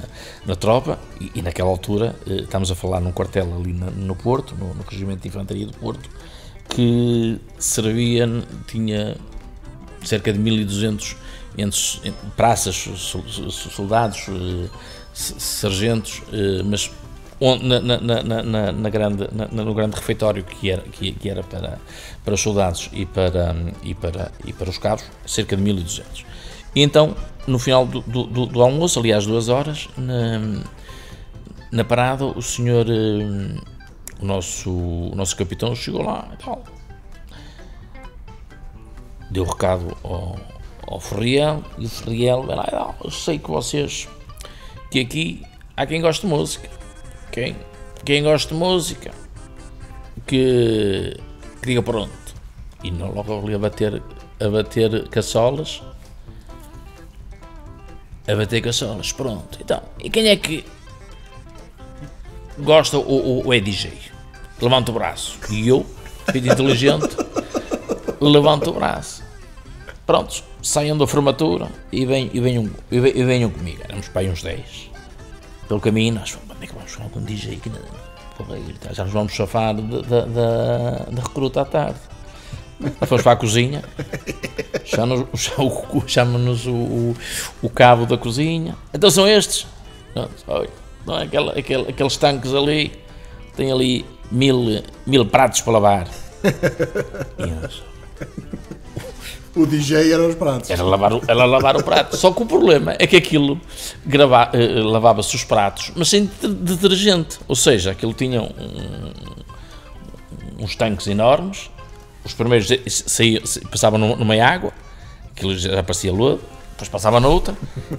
na tropa, e, e, naquela altura, uh, estamos a falar num quartel ali no Porto, no, no Regimento de Infantaria do Porto, que servia, tinha cerca de 1200 entre, praças, soldados, uh, sargentos, mas na, na, na, na, grande, no grande refeitório que era, que, que, era para, para os soldados e para, e, para, e para os cabos, cerca de 1200. E então, no final do, do, do almoço, aliás, duas horas, na, na parada, o senhor, eh, o nosso, o nosso capitão chegou lá e tal. Deu recado ao, ao Ferriel e o Ferriel vai lá e "Ah, eu sei que vocês que aqui há quem goste de música quem, quem gosta de música que, que diga pronto. E não logo ali a bater a bater caçolas. A bater caçolas pronto. Então e quem é que gosta o, o, o é DJ levanta o braço. E eu filho inteligente *laughs* levanto o braço. Prontos, saiam da formatura e, vem, e, venham, e, ve- venham comigo. Éramos para aí uns 10. Pelo caminho, nós falamos, onde é que vamos falar com um DJ na porra, gritar, Já nos vamos chafar da, da, da, da recruta à tarde. Fomos para a cozinha, chama-nos o, chama-nos o, o, cabo da cozinha. Então são estes. Olha, não é? Aquela, aquele, aqueles tanques ali, tem ali mil, mil pratos para lavar. *laughs* E nós, O DJ era os pratos. Era lavar, era lavar o prato. Só que o problema é que aquilo grava- eh, lavava-se os pratos, mas sem de- detergente. Ou seja, aquilo tinha um- uns tanques enormes. Os primeiros saía, passavam numa, numa água, aquilo já parecia lodo. Depois passava na outra,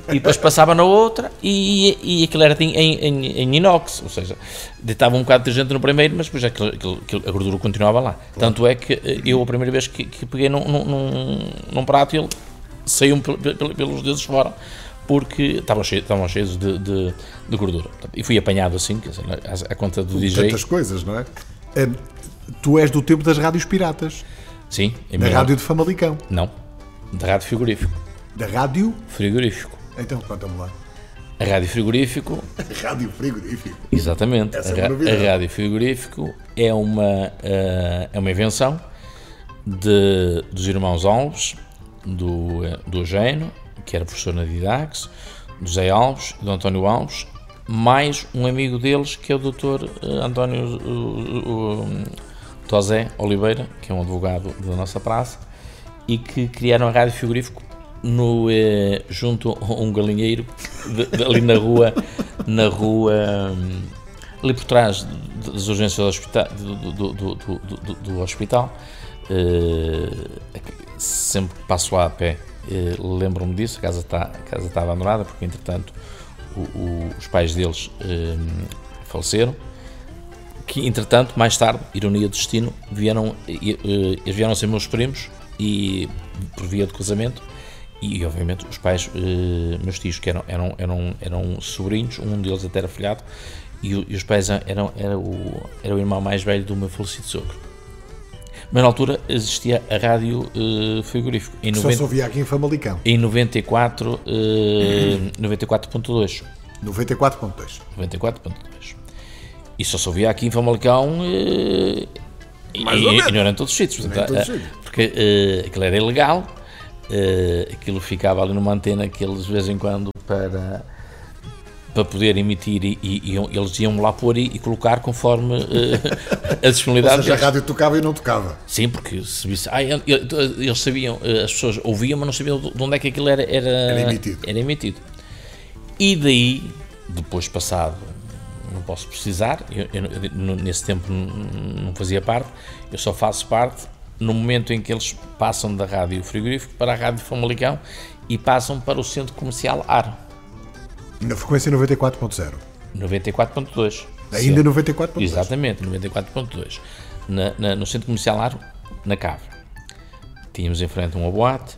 e depois passava na outra, e, e aquilo era em, em, em inox, ou seja, deitava um bocado de detergente no primeiro, mas depois aquilo, aquilo- aquilo- a gordura continuava lá. Tanto é que eh, eu, a primeira vez que, que peguei num, num, num, prato, ele saiu pelos dedos fora, porque estavam cheios, estavam cheios de, de, de gordura. E fui apanhado assim, quer dizer, à, à conta do DJ. Tantas coisas, não é? Hum, tu és do tempo das rádios piratas. Sim, Da rádio de Famalicão. Não, da rádio frigorífico. Da rádio. Frigorífico. Então, conta-me lá. A rádio frigorífico *laughs* Rádio frigorífico. Exatamente. Essa é a, novidade. a rádio frigorífico é uma, eh, é uma invenção de, dos irmãos Alves, do, do Eugênio, que era professor na Didax, do Zé Alves e do António Alves, mais um amigo deles que é o Dr. eh, António uh, uh, uh, Tosé Oliveira, que é um advogado da nossa praça, e que criaram a rádio frigorífico no, eh, junto a um galinheiro de- de- ali na rua, na rua hum, ali por trás das urgências do hospital, do, do- do- do- hospital. Eh, sempre que passo lá a pé, eh, lembro-me disso. A casa está a casa está abandonada porque, entretanto, o- o- os pais deles hum, faleceram que entretanto, mais tarde, ironia do destino, vieram, eh, eles vieram ser meus primos e por via de casamento e obviamente os pais, eh, meus tios que eram, eram, eram, eram sobrinhos, um deles até era filhado e, e os pais eram, era, o, era o irmão mais velho do meu falecido sogro. Mas na altura existia a rádio eh, frigorífico em, Só 90, se ouvia aqui em Famalicão. em 94, eh, 94.2. 94.2. 94.2. E só se ouvia aqui em Famalicão eh, e, e, menos. e não era em todos os sítios. Portanto, todos os eh, sítios. porque eh, aquilo era ilegal, eh, aquilo ficava ali numa antena que eles de vez em quando para, para poder emitir e, e- iam- eles iam lá pôr e, e colocar conforme eh, *laughs* a Ou disponibilidade seja, a rádio tocava e não tocava. Sim, porque se visse, ah, eles sabiam, eh, as pessoas ouviam, mas não sabiam de onde é que aquilo era, era, Era emitido. era emitido. E daí, depois passado, não posso precisar, eu, eu- nesse tempo não fazia parte, eu só faço parte no momento em que eles passam da rádio frigorífico para a rádio Famalicão e passam para o centro comercial AR, Na frequência 94.0. 94.2. Ainda Sim. 94.2. Exatamente, 94.2. Na, na- no centro comercial Aro, na Cave. Tínhamos em frente uma boate,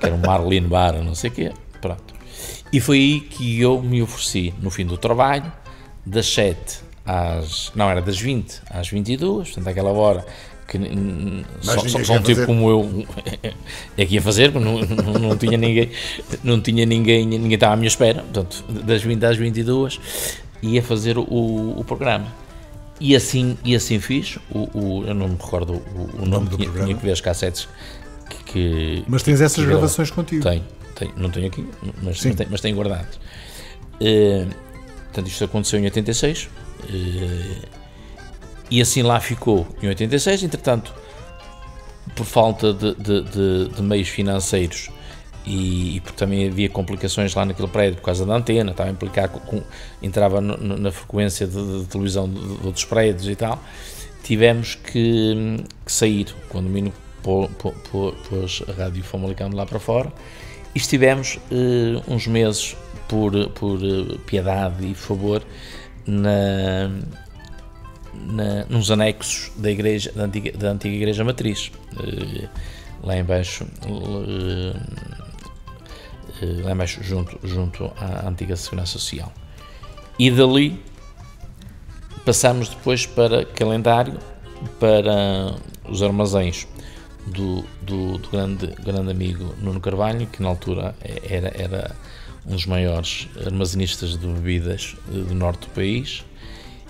que era um Marlin Bar, não sei o quê. Pronto. E foi aí que eu me ofereci, no fim do trabalho, das 7 às. Não, era das 20 às 22, portanto, aquela hora que só, só, só um tipo fazer. como eu *laughs* é que ia fazer, porque não, não, não tinha ninguém, não tinha ninguém, ninguém estava à minha espera, portanto, das 20 às 22 ia fazer o, o programa. E assim, e assim fiz, o, o- eu não me recordo o, o nome, do tinha, programa? tinha que ver as cassetes que, que- Mas tens essas que grava- gravações contigo. Tenho, tenho, não tenho aqui, mas, Sim. mas, tenho, mas tenho guardados. Eh, portanto, isto aconteceu em 86 eh, e assim lá ficou em 86. Entretanto, por falta de, de- de- de meios financeiros e, e porque também havia complicações lá naquele prédio por causa da antena, estava a implicar com, entrava no- na frequência de, televisão de, de outros prédios e tal, tivemos que, que sair. O condomínio pôs a Rádio Famalicão lá para fora e estivemos uh, uns meses por, por uh, piedade e favor na, na, nos anexos da igreja da antiga, da antiga igreja matriz. Uh, lá embaixo lá embaixo junto, junto à antiga segurança social. E dali passámos depois para calendário para os armazéns do, do, do, grande, grande amigo Nuno Carvalho, que na altura era, era um dos maiores armazenistas de bebidas eh, do norte do país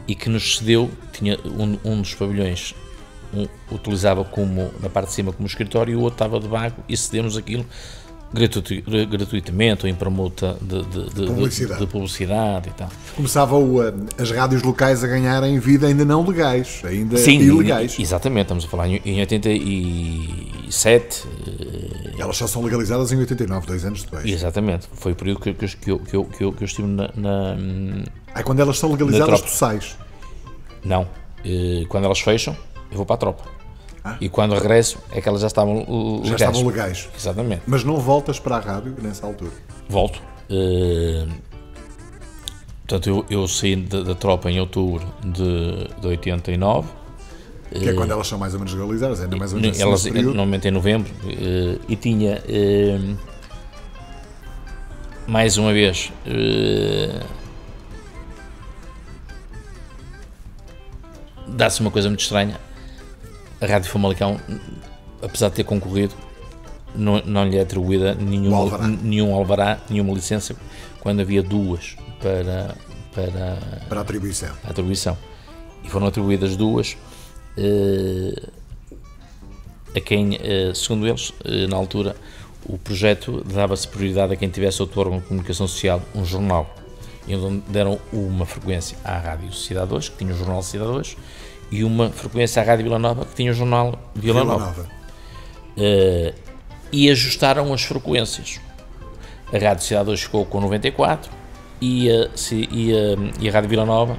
e que nos cedeu, tinha um, um dos pavilhões um, utilizava como na parte de cima como escritório e o outro estava de bago e cedemos aquilo gratuitamente ou em permuta de, de, de, publicidade. de, publicidade. e tal. Começavam as rádios locais a ganharem vida ainda não legais, ainda Sim, ilegais. Exatamente, estamos a falar em 87. E elas só são legalizadas em 89, dois anos depois. Exatamente, foi o período que, que, que, eu, que, eu, que, eu, que eu estive na. na é quando elas são legalizadas, tu sais? Não, eh, quando elas fecham, eu vou para a tropa. Ah. E quando regresso é que elas já estavam legais. Já estavam legais. Exatamente. Mas não voltas para a rádio nessa altura? Volto. Uh, portanto, eu, eu saí da, da, tropa em outubro de, de 89. Que é quando elas são mais ou menos legalizadas, ainda mais ou menos Elas, normalmente em novembro, e tinha, mais uma vez, dá-se uma coisa muito estranha a Rádio Famalicão, apesar de ter concorrido, não, não lhe é atribuída nenhum alvará. nenhum alvará, nenhuma licença, quando havia duas para, para, para atribuição. A atribuição. E foram atribuídas duas eh, a quem, eh, segundo eles, eh, na altura, o projeto dava-se prioridade a quem tivesse outro órgão de comunicação social, um jornal, e onde deram uma frequência à Rádio Sociedade 2, que tinha o Jornal Sociedade 2, e uma frequência à Rádio Vila Nova que tinha o jornal Vila, Vila Nova. Nova. Uh, e ajustaram as frequências. A Rádio Cidade 2 ficou com 94 e a, e a, e a Rádio Vila Nova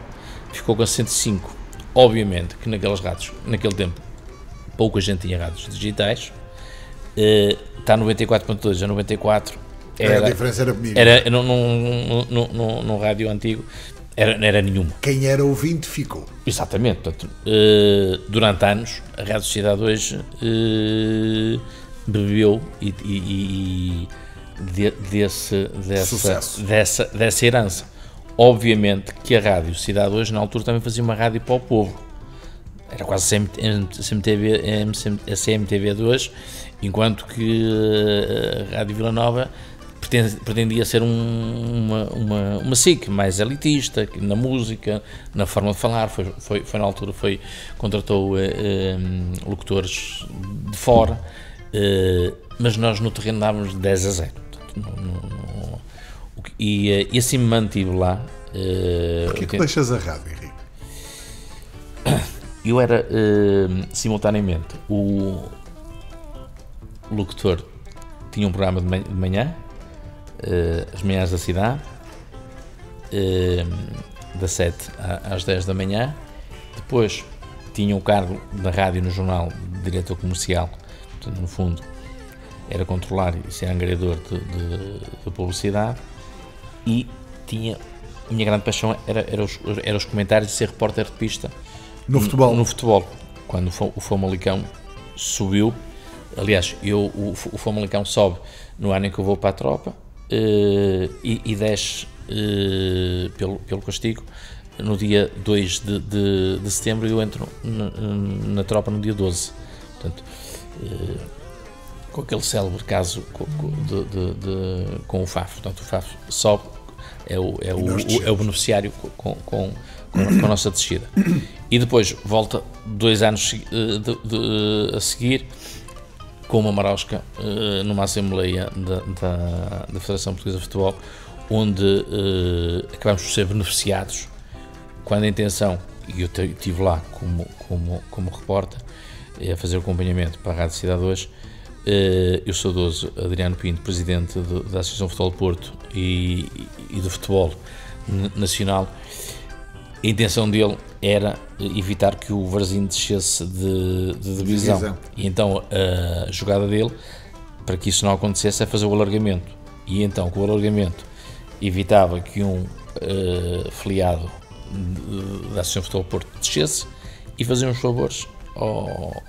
ficou com 105. Obviamente que naquelas rádios, naquele tempo, pouca gente tinha rádios digitais. Uh, está 94.2 a 94 era, a diferença era comigo. Era num, num, num, num rádio antigo era, não era nenhuma. Quem era ouvinte ficou. Exatamente. Portanto, uh, durante anos, a Rádio Sociedade hoje uh, bebeu e, e, e de, desse, dessa, dessa, dessa herança. Obviamente que a Rádio Cidade hoje, na altura, também fazia uma rádio para o povo. Era quase CMTV, CMTV2, enquanto que eh, a Rádio Vila Nova pretendia ser um, uma, uma, uma SIC mais elitista na música, na forma de falar. Foi, foi, foi na altura foi contratou eh, eh, locutores de fora, eh, mas nós no terreno dávamos 10 a 0. Portanto, no, no, no, e, eh, e, assim me mantive lá. Uh, Porquê que deixas a rádio, Henrique? Eu era simultaneamente o locutor tinha um programa de manhã uh, as manhãs da cidade, uh, das 7 às 10 da manhã. Depois tinha o cargo da rádio no jornal de diretor comercial, portanto, no fundo, era controlar e ser angariador de, de, de publicidade. E tinha. A minha grande paixão era, era, os, era os comentários de ser repórter de pista. No futebol? No, futebol. Quando o Famalicão subiu, aliás, eu, o, o Famalicão sobe no ano em que eu vou para a tropa, e, e desce uh, pelo, pelo castigo no dia 2 de, de, de setembro e eu entro na, na, tropa no dia 12. Portanto, uh, com aquele célebre caso com, de, de, com o FAF. Portanto, o FAF sobe, é o, é o, o é o beneficiário com, com, com, a nossa descida. E depois volta dois anos a seguir com uma marosca uh, numa Assembleia da, da, da, Federação Portuguesa de Futebol, onde uh, acabamos por ser beneficiados, quando a intenção, e eu estive lá como, como, como repórter, a fazer o acompanhamento para a Rádio Cidade 2, uh, eu sou doso Adriano Pinto, presidente de, da Associação Futebol Porto e, e do Futebol Nacional, a intenção dele era evitar que o Varzim descesse de, de divisão. Divisão. E então a jogada dele, para que isso não acontecesse, é fazer o alargamento. E então, com o alargamento, evitava que um eh, filiado da Associação Futebol Porto descesse e fazia uns favores ao,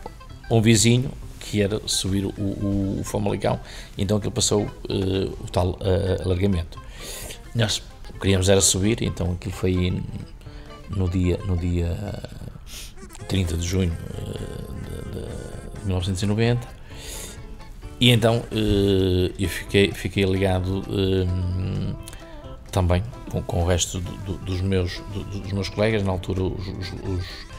a um vizinho que era subir o, o, o Famalicão. Então aquilo passou eh, o tal eh, alargamento. Nós queríamos era subir, então aquilo foi no dia, no dia 30 de junho eh, de, de 1990. E então eh, eu fiquei, fiquei ligado eh, também com, com o resto do- do- dos, meus, do- dos meus colegas, na altura os, os, os-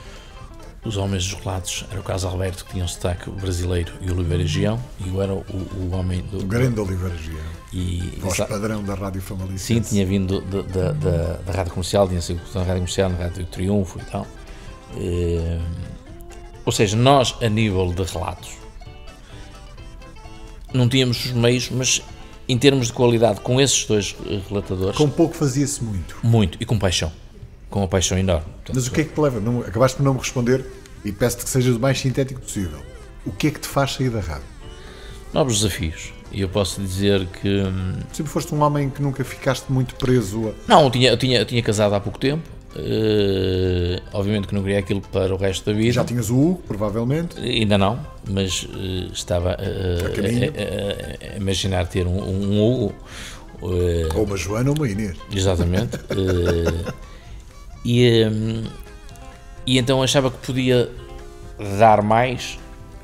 os homens dos relatos era o Carlos Alberto que tinha um sotaque brasileiro e o Oliveira Gião e eu era o, o homem do, O grande Oliveira Giano, e, voz exa- padrão da Rádio Famalicense. Sim, tinha vindo da, rádio comercial, tinha sido na rádio comercial, na rádio Triunfo e tal. Eh, ou seja, nós, a nível de relatos, não tínhamos os meios, mas em termos de qualidade, com esses dois eh, relatadores, Com pouco fazia-se muito. muito e com paixão. Com uma paixão enorme. Portanto, Mas o que é que te leva? Não, acabaste por não me responder e peço-te que sejas o mais sintético possível. O que é que te faz sair da rádio? Novos desafios. E eu posso dizer que. hum, Sempre foste um homem que nunca ficaste muito preso a. Não, eu tinha, eu tinha, eu tinha casado há pouco tempo. eh, obviamente que não queria aquilo para o resto da vida. Já tinhas o Hugo, provavelmente. Ainda não, mas eh, estava eh, A a, a- imaginar ter um, um Hugo. Ou uma Joana ou uma Inês. exatamente. *laughs* e, eh, e então achava que podia dar mais,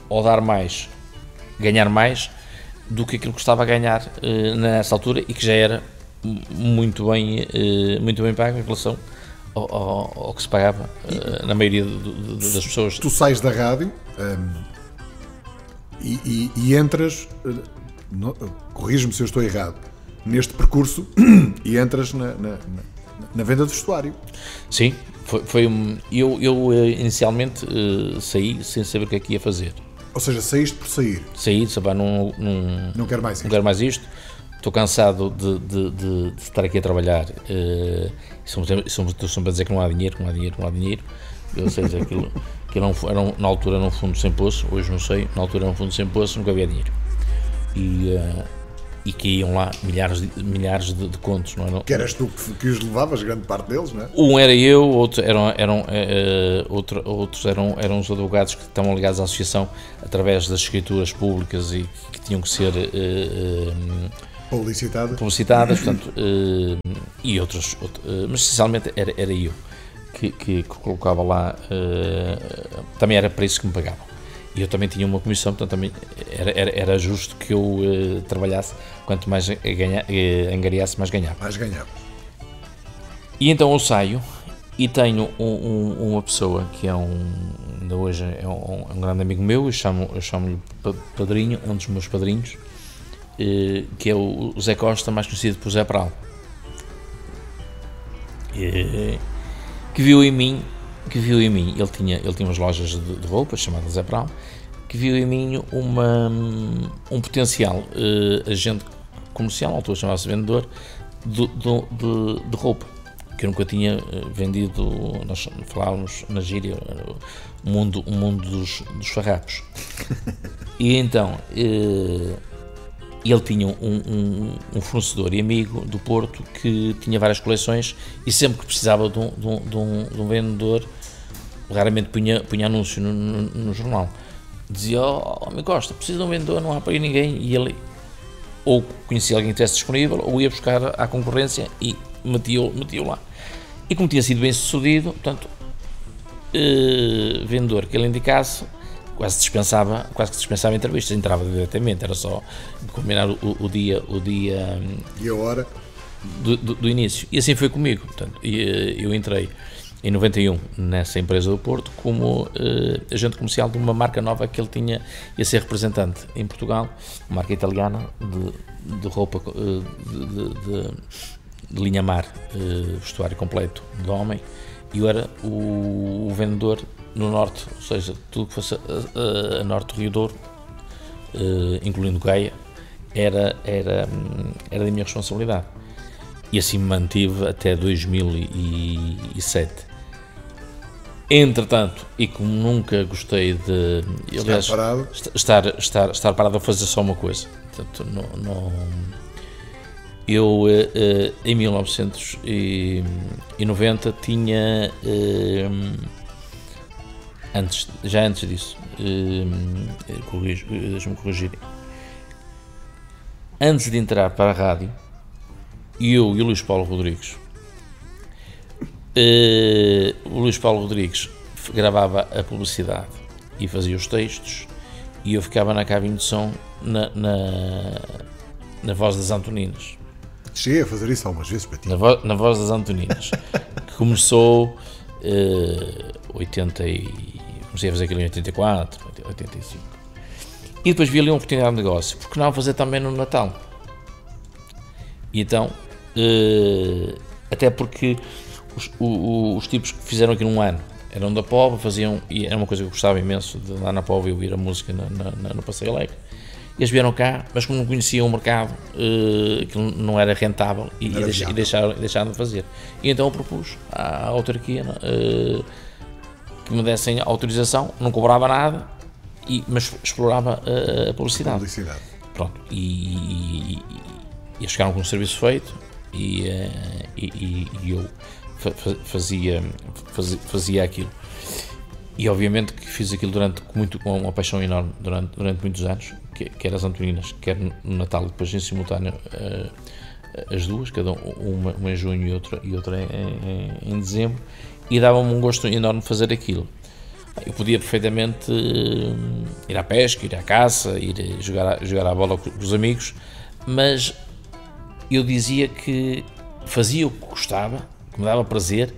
ou dar mais, ganhar mais, do que aquilo que estava a ganhar eh, nessa altura e que já era muito bem, eh, muito bem pago em relação ao, ao- ao que se pagava eh, na maioria do- do- das pessoas. Tu sais da rádio hum, e, e- e entras, corrige-me se eu estou errado, neste percurso *clears throat* e entras na, na- na- na venda do vestuário. Sim, foi, foi um, eu, eu eh, inicialmente eh, saí sem saber o que é que ia fazer. Ou seja, saíste por sair. Saí, sabe, não, não, Não quero mais não isso. quero mais isto. Estou cansado de, de- de- de estar aqui a trabalhar. eh, e e somos- Estou sempre a dizer que não há dinheiro, que não há dinheiro, que não há dinheiro. Ou seja, aquilo, aquilo era, um, na altura era um fundo sem poço, hoje não sei, na altura era um fundo sem poço, nunca havia dinheiro. E, eh, e caíam lá milhares de, milhares de, de contos, não eram? Que eras tu que, que os levavas, grande parte deles, não é? Um era eu, outro eram, eram, eh, outro- outros eram, eram os advogados que estavam ligados à associação através das escrituras públicas e que tinham que ser eh, eh, Publicitada. publicitadas, *coughs* portanto, e eh, mas essencialmente era, era eu que, que- que colocava lá, também era para isso que me pagavam. E eu também tinha uma comissão, portanto também era, era, era justo que eu eh, trabalhasse, quanto mais ganha, eh, angariasse, mais ganhava. Mais ganhava. E então eu saio e tenho um- um- uma pessoa que é um, ainda hoje é um, um grande amigo meu, eu chamo- eu chamo-lhe pa- padrinho, um dos meus padrinhos, eh, que é o Zé Costa, mais conhecido por Zé Pral. Que viu em mim, que viu em mim, ele tinha, ele tinha umas lojas de, de roupas chamadas Zé Pral, que viu em mim uma, um potencial eh, agente comercial, na altura chamava-se vendedor, do- do- de, de roupa, que eu nunca tinha eh, vendido, nós falávamos na gíria, o mundo, o mundo dos, dos farrapos. *laughs* E então, eh, ele tinha um, um- um fornecedor e amigo do Porto que tinha várias coleções e sempre que precisava de de um- de um- de um vendedor, raramente punha, punha anúncio no, no- no jornal. Dizia, oh, me Costa, preciso de um vendedor, não há para aí ninguém. E ele ou conhecia alguém que estivesse disponível ou ia buscar à concorrência e metia-o metia lá. E como tinha sido bem sucedido, portanto, eh, vendedor que ele indicasse, quase dispensava, quase que dispensava entrevistas, entrava diretamente, era só combinar o, o dia, o dia E a hora? do, do- do início. E assim foi comigo. Portanto, e, eh, eu entrei em 91 nessa empresa do Porto como eh, agente comercial de uma marca nova que ele tinha ia ser representante em Portugal, uma marca italiana de, de roupa eh, de, de- linha mar, eh, vestuário completo de homem. E eu era o, o vendedor no norte, ou seja, tudo que fosse a, a- a norte do Rio Douro, incluindo Gaia, era, era, era da minha responsabilidade. E assim me mantive até 2007. Entretanto, e como nunca gostei de aliás, Estar parado. est- estar, estar, estar parado a fazer só uma coisa. Portanto, não, não- eu eh, eh, em 1990 tinha eh, antes, já antes disso, deixa-me corrigir. Antes de entrar para a rádio, eu e o Luís Paulo Rodrigues eh, o Luís Paulo Rodrigues gravava a publicidade e fazia os textos e eu ficava na cabine de som na, na, na voz das Antoninas. Cheguei a fazer isso algumas vezes para ti. Na, vo- na voz das Antoninas. *laughs* que começou eh, 80 e, comecei a fazer aquilo em 84, 85. E depois vi ali uma oportunidade de negócio. Porque não fazer também no Natal? E então, eh, até porque os, o- os tipos que fizeram aquilo um ano eram da Pova, faziam, e era uma coisa que eu gostava imenso de lá na Pova e ouvir a música na, na- na- no Passeio Alegre. Eles vieram cá, mas como não conheciam o mercado, eh, aquilo não era rentável e, era e deixa- e deixaram, deixaram de fazer. E então eu propus à autarquia eh, que me dessem autorização, não cobrava nada, e, mas explorava eh, a publicidade. Publicidade. Pronto, e, e, e eles ficaram com o serviço feito e, e, eu fazia, fazia, fazia aquilo. E obviamente que fiz aquilo durante, muito, com uma paixão enorme durante, durante muitos anos, que, quer as Antoninas, quer no Natal, depois em simultâneo eh, as duas, cada um- uma, uma em junho e outra, e outra em, em- em dezembro, e dava-me um gosto enorme fazer aquilo. Eu podia perfeitamente eh, ir à pesca, ir à caça, ir eh, jogar, jogar à bola com os amigos, mas eu dizia que fazia o que gostava, que me dava prazer,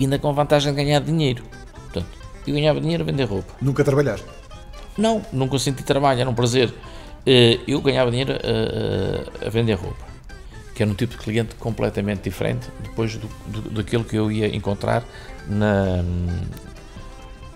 ainda com vantagem de ganhar dinheiro. Portanto, eu ganhava dinheiro a vender roupa. Nunca trabalhaste. Não, nunca senti trabalho, era um prazer. Eh, Eu ganhava dinheiro a, a- a vender roupa, que era um tipo de cliente completamente diferente depois do, do, daquilo que eu ia encontrar na,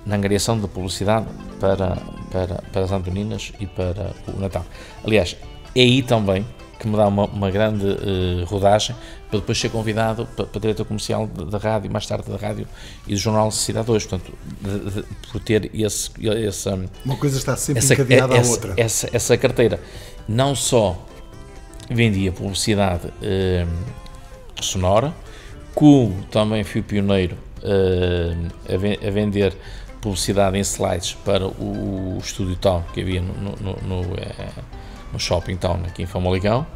na angariação da publicidade para, para, para as Antoninas e para o Natal. Aliás, é aí também que me dá uma, uma grande eh, rodagem para depois ser convidado para, para diretor comercial da rádio, mais tarde da rádio e do jornal Cidade 2, portanto, de- de- por ter esse, essa, Uma coisa está sempre essa, encadeada à essa, outra. essa, essa carteira não só vendia publicidade eh, sonora, como também fui pioneiro eh, a, ven- a vender publicidade em slides para o, Estúdio Town que havia no, no, no, no, eh, no Shopping Town aqui em Famalicão.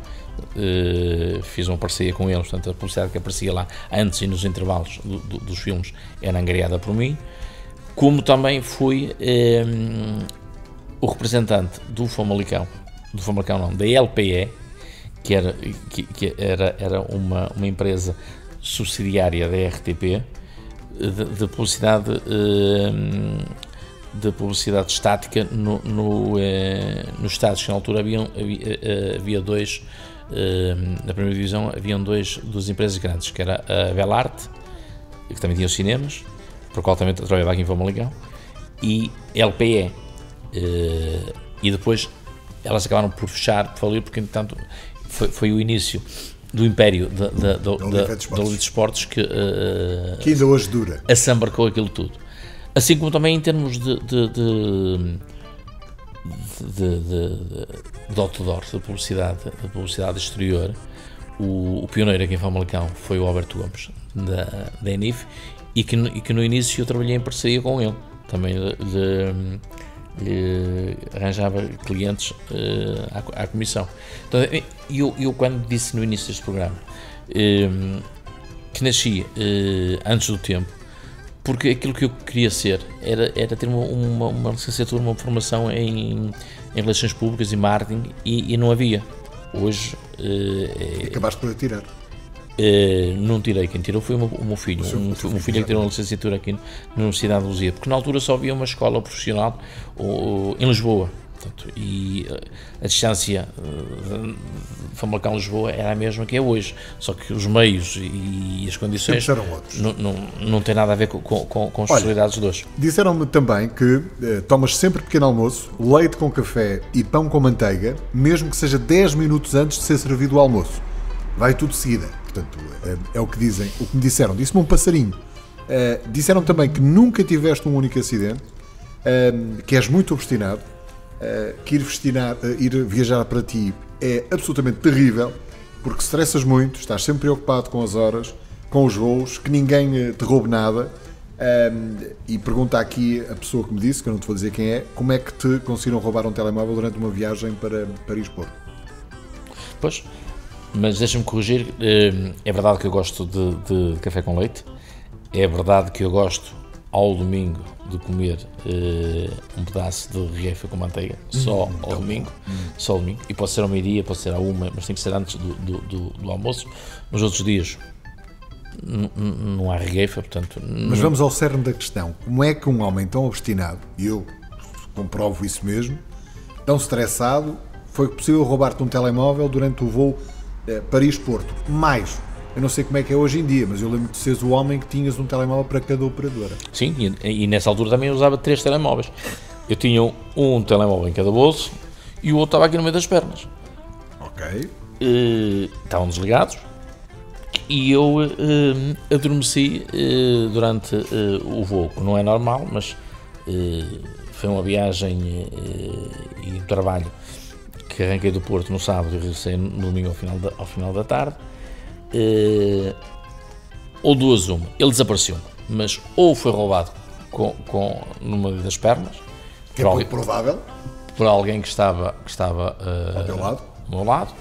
Eh, fiz uma parceria com eles, portanto a publicidade que aparecia lá antes e nos intervalos do- do- dos filmes era angariada por mim como também fui eh, o representante do Famalicão, do Famalicão não, da LPE, que era, que, que era, era uma, uma empresa subsidiária da RTP, de, de publicidade eh, de publicidade estática no, no, eh, nos estados que na altura haviam, havia, eh, havia dois eh, na primeira divisão haviam dois duas empresas grandes que era a Belarte que também tinha os cinemas por qual também trabalhava aqui em Famalicão e LPE Eh, e depois elas acabaram por fechar, por falir, porque entretanto foi, foi o início do império da, da, da, da, Oliveira de da Esportes. Oliveira de Esportes que eh, Que ainda hoje dura. assambarcou aquilo tudo. Assim como também em termos de, de, de, de, de, de outdoor, de publicidade, de publicidade exterior, o, o pioneiro aqui em Famalicão foi o Alberto Gomes, da, da Enif, e que, no- e que no início eu trabalhei em parceria com ele. Também arranjava clientes eh, à, à comissão. Então, eu, eu quando disse no início deste programa eh, que nasci eh, antes do tempo, porque aquilo que eu queria ser era, era ter uma, uma, uma licenciatura, uma formação em, em relações públicas e marketing e, e não havia. Hoje eh, Acabaste por atirar. eh, não tirei, quem tirou foi o meu, o meu filho. o um filho, filho que tirou uma licenciatura aqui na Universidade de Luzia, porque na altura só havia uma escola profissional o- em Lisboa. Portanto, e eh, a distância eh, de Famalicão Lisboa era a mesma que é hoje, só que os meios e as condições serão outros. não, não, não tem nada a ver com, com, com, as Olha, possibilidades de hoje. Disseram-me também que eh, tomas sempre pequeno almoço, leite com café e pão com manteiga, mesmo que seja 10 minutos antes de ser servido o almoço. Vai tudo de seguida. Portanto, eh, é o que dizem, o que me disseram. Disse-me um passarinho. Uh, disseram também que nunca tiveste um único acidente, uh, que és muito obstinado, uh, que ir, vestinar, ir viajar para ti é absolutamente terrível, porque estressas muito, estás sempre preocupado com as horas, com os voos, que ninguém te roube nada. e pergunta aqui a pessoa que me disse, que eu não te vou dizer quem é, como é que te conseguiram roubar um telemóvel durante uma viagem para Paris-Porto? Pois, mas deixa-me corrigir, é verdade que eu gosto de, de café com leite, é verdade que eu gosto ao domingo de comer uh, um pedaço de regueifa com manteiga, só hum, ao domingo, hum. só ao domingo, e pode ser ao meio-dia, pode ser à uma, mas tem que ser antes do, do, do, do almoço. Nos outros dias não há regueifa, portanto... Mas vamos ao cerne da questão. Como é que um homem tão obstinado, e eu comprovo isso mesmo, tão estressado, foi possível roubar-te um telemóvel durante o voo eh, Paris-Porto? Mais eu não sei como é que é hoje em dia, mas eu lembro de seres o homem que tinhas um telemóvel para cada operadora. Sim, e, e nessa altura também eu usava três telemóveis. Eu tinha um telemóvel em cada bolso e o outro estava aqui no meio das pernas. Ok. Uh, estavam desligados e eu uh, adormeci uh, durante o voo. Não é normal, mas foi uma viagem e um trabalho que arranquei do Porto no sábado e regressei no domingo ao final da, ao final da tarde uh, ou duas uma, ele desapareceu, mas ou foi roubado com, com numa das pernas, que é alguém, provável, por alguém que estava, que estava uh, ao teu lado, ao meu lado,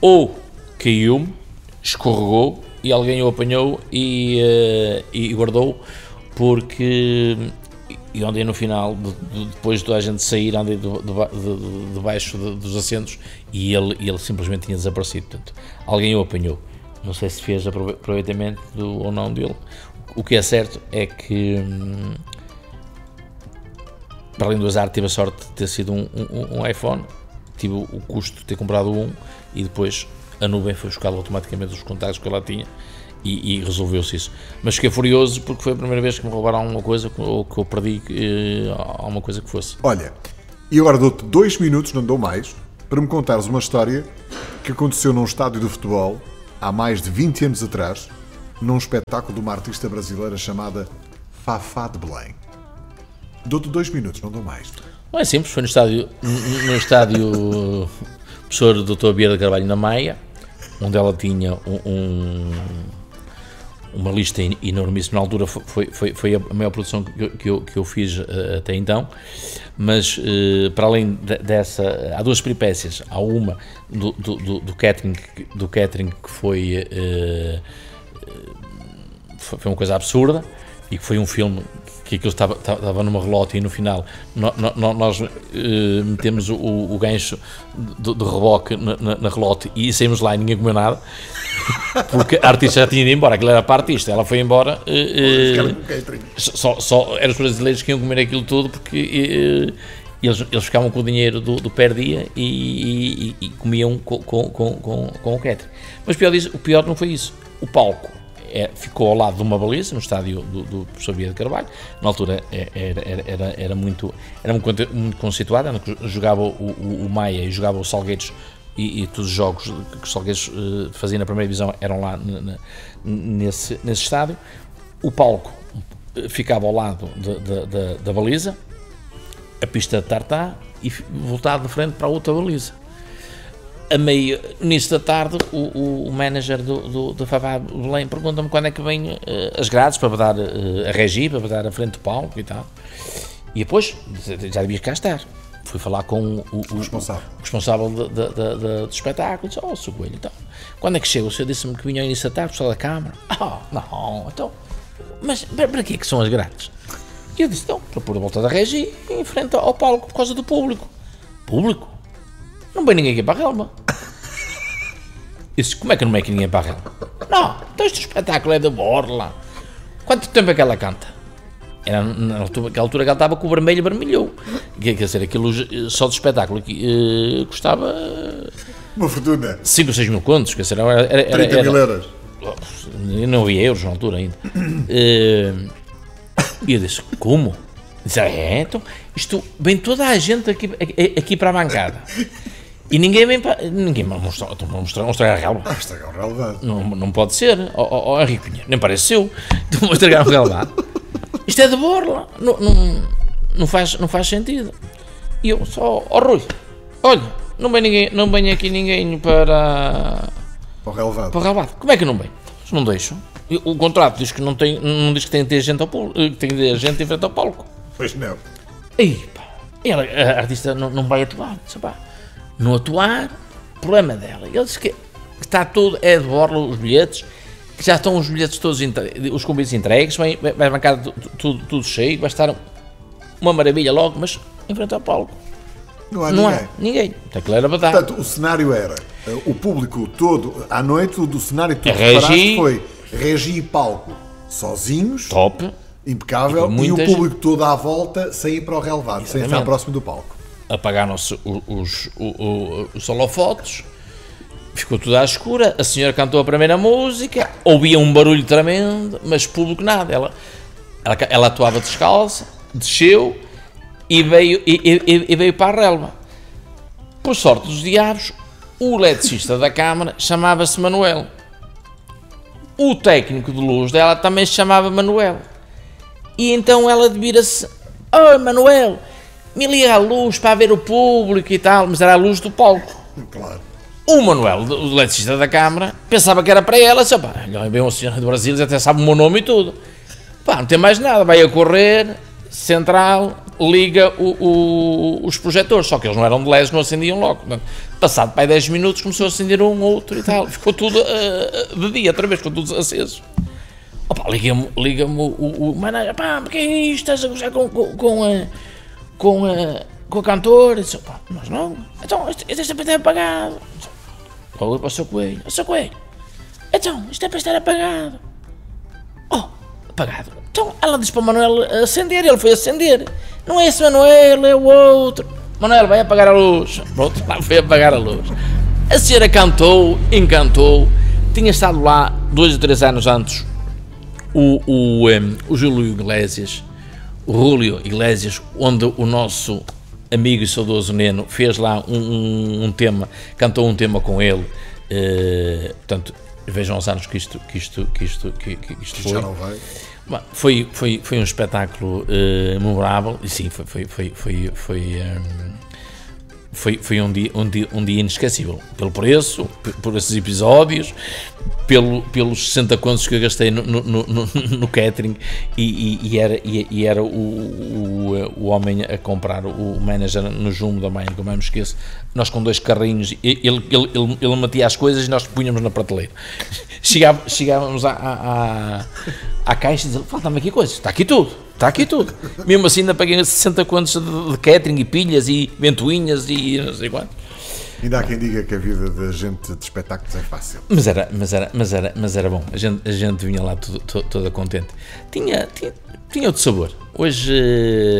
ou caiu-me, escorregou e alguém o apanhou e, uh, e guardou porque e andei no final, de, de, depois de a gente sair, andei debaixo de, de, dos assentos e ele, ele simplesmente tinha desaparecido. Portanto, alguém o apanhou. Não sei se fez aproveitamento do, ou não dele. O que é certo é que, hum, para além do azar, tive a sorte de ter sido um, um, um, iPhone. Tive o custo de ter comprado um e depois a nuvem foi buscar automaticamente os contactos que eu lá tinha e, e resolveu-se isso. Mas fiquei furioso porque foi a primeira vez que me roubaram alguma coisa ou que eu perdi eh, alguma coisa que fosse. Olha, e agora dou-te dois minutos, não dou mais, para me contares uma história que aconteceu num estádio de futebol há mais de 20 anos atrás, num espetáculo de uma artista brasileira chamada Fafá de Belém. Dou-te dois minutos, não dou mais. Não é simples, foi no estádio, no estádio professor Dr. Bia Carvalho na Maia, onde ela tinha um, um, uma lista enormíssima. Na altura foi, foi, foi a maior produção que eu, que eu, que eu fiz uh, até então, mas uh, para além de, dessa, há duas peripécias. Há uma do, do, do, do catering, do catering que foi, uh, foi uma coisa absurda e que foi um filme que aquilo estava, estava numa relota e no final no, no, nós uh, metemos o, o gancho de, de reboque na, na, na relota e saímos lá e ninguém comeu nada *laughs* porque a artista já tinha ido embora, aquilo era para a artista, ela foi embora uh, uh, só, só eram os brasileiros que iam comer aquilo tudo porque eles, eles ficavam com o dinheiro do, do per dia e, e, e comiam com, com, com, com, o catering. Mas pior disso, o pior não foi isso, o palco é, ficou ao lado de uma baliza, no estádio do, do professor Via de Carvalho. Na altura é, era, era, era, muito, era muito, muito conceituado, jogava o, o, o Maia e jogava o Salgueiros e, e, todos os jogos que os Salgueiros uh, faziam na primeira divisão eram lá nesse, nesse estádio. O palco eh, ficava ao lado de, de, de, da baliza, a pista de tartá e voltado de frente para a outra baliza a meio, nisso da tarde, o, o manager do, do, do Fabá Belém pergunta-me quando é que vem uh, as grades para dar uh, a regi, para dar a frente do palco e tal. E depois, já devias cá estar. Fui falar com o, o, o responsável, o responsável de, de, de, do espetáculo. Disse: Oh, Sr. Coelho, então, quando é que chega? O senhor disse-me que vinha ao início da tarde, pessoal da Câmara. Ah, oh, não, então, mas para, para que é que são as grades? E eu disse: Não, para pôr a volta da regi em frente ao palco por causa do público. Público? Não vem ninguém aqui para a relva. Disse, como é que não vem aqui ninguém para a relva? Não, então este espetáculo é da Borla. Quanto tempo é que ela canta? Era na altura, naquela altura que ela estava com o vermelho vermelhou. Quer dizer, aquilo só de espetáculo que uh, custava. Uma fortuna. 5 ou 6 mil contos, quer dizer, era. era 30 era, mil euros. Não havia euros na altura ainda. Uh, *coughs* e eu disse, como? Disse, é, então, isto vem toda a gente aqui, aqui para a bancada. *laughs* E ninguém vem para. Ninguém me mostrar, estão a mostrar, mostrar a relva. Ah, estragar o relevado. Não, não pode ser. Ó oh, oh, Henrique Pinheiro, nem parece seu. *laughs* Estão a estragar o relvado. Isto é de borla. Não, não, não, faz, não faz sentido. E eu só. Ó oh, Rui, olha, não vem, ninguém, não vem aqui ninguém para. Para o relevado. Para o relvado. Como é que não vem? Não deixam. O contrato diz que não, tem, não diz que tem de ter gente, ao público, que tem de ter gente em frente ao palco. Pois não. Aí, pá, ela, a artista não, não vai atuar. Disse, pá, não atuar, problema dela. Ele disse que está tudo, é de borla os bilhetes, que já estão os bilhetes todos, os convites entregues, vai, vai bancar tudo, tudo, cheio, vai estar uma maravilha logo, mas em frente ao palco. Não há Não ninguém. há ninguém. Era batata. Portanto, o cenário era eh, o público todo, à noite, do cenário todo Regi. foi regi e palco sozinhos, Top. impecável, E e, o público todo à volta sem ir para o relevado, sem estar próximo do palco. Apagaram-se os, o- o- os holofotes, ficou tudo à escura, a senhora cantou a primeira música, ouvia um barulho tremendo, mas público nada. Ela, ela, ela atuava descalça, desceu e veio, e, e- e veio para a relva. Por sorte dos diabos, o eletricista da Câmara chamava-se Manuel. O técnico de luz dela também se chamava Manuel. E então ela vira-se: Oi Manuel, me liga a luz para ver o público e tal, mas era a luz do palco. Claro. O Manuel, o eletricista da Câmara, pensava que era para ela, disse, pá, bem uma senhora do Brasil, até sabe o meu nome e tudo. Pá, não tem mais nada, vai a correr, central, liga o- o- os projetores, só que eles não eram de LED, não acendiam logo. Portanto, Passado para aí 10 minutos começou a acender um, outro e tal, ficou tudo ah, de dia, outra vez, ficou tudo aceso. Opa, liga-me liga o, o, o manager, pá, porque é isto? Estás a gozar com, com, com, a, com, a, com a cantora? Disse, pá, nós não. Então, isto, isto é para estar apagado. Olha para o seu coelho, o seu coelho. Então, isto é para estar apagado. Oh, apagado. Então, ela disse para o Manuel acender, ele foi acender. Não é esse Manuel, é o outro. Manuel, vai apagar a luz. Pronto, lá foi apagar a luz. A senhora cantou, encantou. Tinha estado lá dois ou três anos antes o, o, em, o Júlio Iglesias, Rúlio Iglesias, onde o nosso amigo e saudoso Neno fez lá um, um- um tema, cantou um tema com ele. eh, portanto, vejam os anos que isto, que isto, que isto, que, que isto foi. Já não vai. Bom, Foi, foi, foi um espetáculo eh, memorável e sim, foi, foi, foi, foi, foi, ehm, foi, foi um, dia, um, dia, um dia inesquecível. Pelo preço, por esses episódios, pelo, pelos 60 contos que eu gastei no, no, no, *laughs* no- catering e, e- e era, e, e era o, o, o homem a comprar, o manager no Jumbo da Maia, que eu me esqueço, nós com dois carrinhos, ele, ele, ele, ele metia as coisas e nós punhamos na prateleira. *laughs* Chegava, chegávamos à, à caixa e dizia, falta-me aqui coisas, está aqui tudo, está aqui tudo. Mesmo assim ainda paguei 60 contos de, de catering e pilhas e ventoinhas e não sei quanto. Ainda há quem diga que a vida da gente de espetáculos é fácil. Mas era, mas era, mas era, mas era bom. A gente, a gente vinha lá tudo- to- toda contente. Tinha, tinha, tinha outro sabor. Hoje,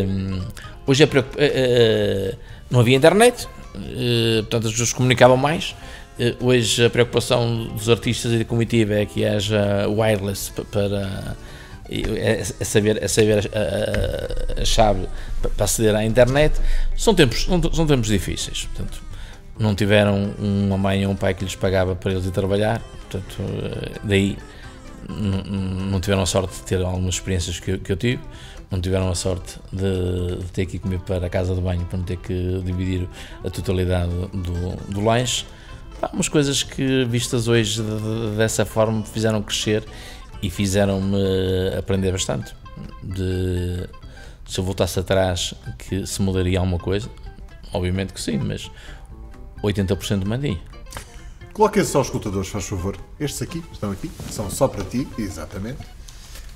hum, hoje a preocup- eh, eh, não havia internet, eh, portanto as pessoas comunicavam mais. Hoje a preocupação dos artistas e da comitiva é que haja wireless pa- para é, é saber, é saber a, a- a chave pa- para aceder à internet. São tempos, são, tempos difíceis. Portanto, não tiveram uma mãe ou um pai que lhes pagava para eles ir trabalhar, portanto, eh, daí não tiveram a sorte de ter algumas experiências que, eu- que eu tive, não tiveram a sorte de, de ter que ir comer para a casa de banho para não ter que dividir a totalidade do, do lanche. Pá, umas coisas que, vistas hoje de- de- dessa forma, fizeram crescer e fizeram-me aprender bastante. De, se eu voltasse atrás, que se mudaria alguma coisa, obviamente que sim, mas 80% de mantinha. Coloquem-se só os escutadores, faz favor. Estes aqui, estão aqui, são só para ti, exatamente.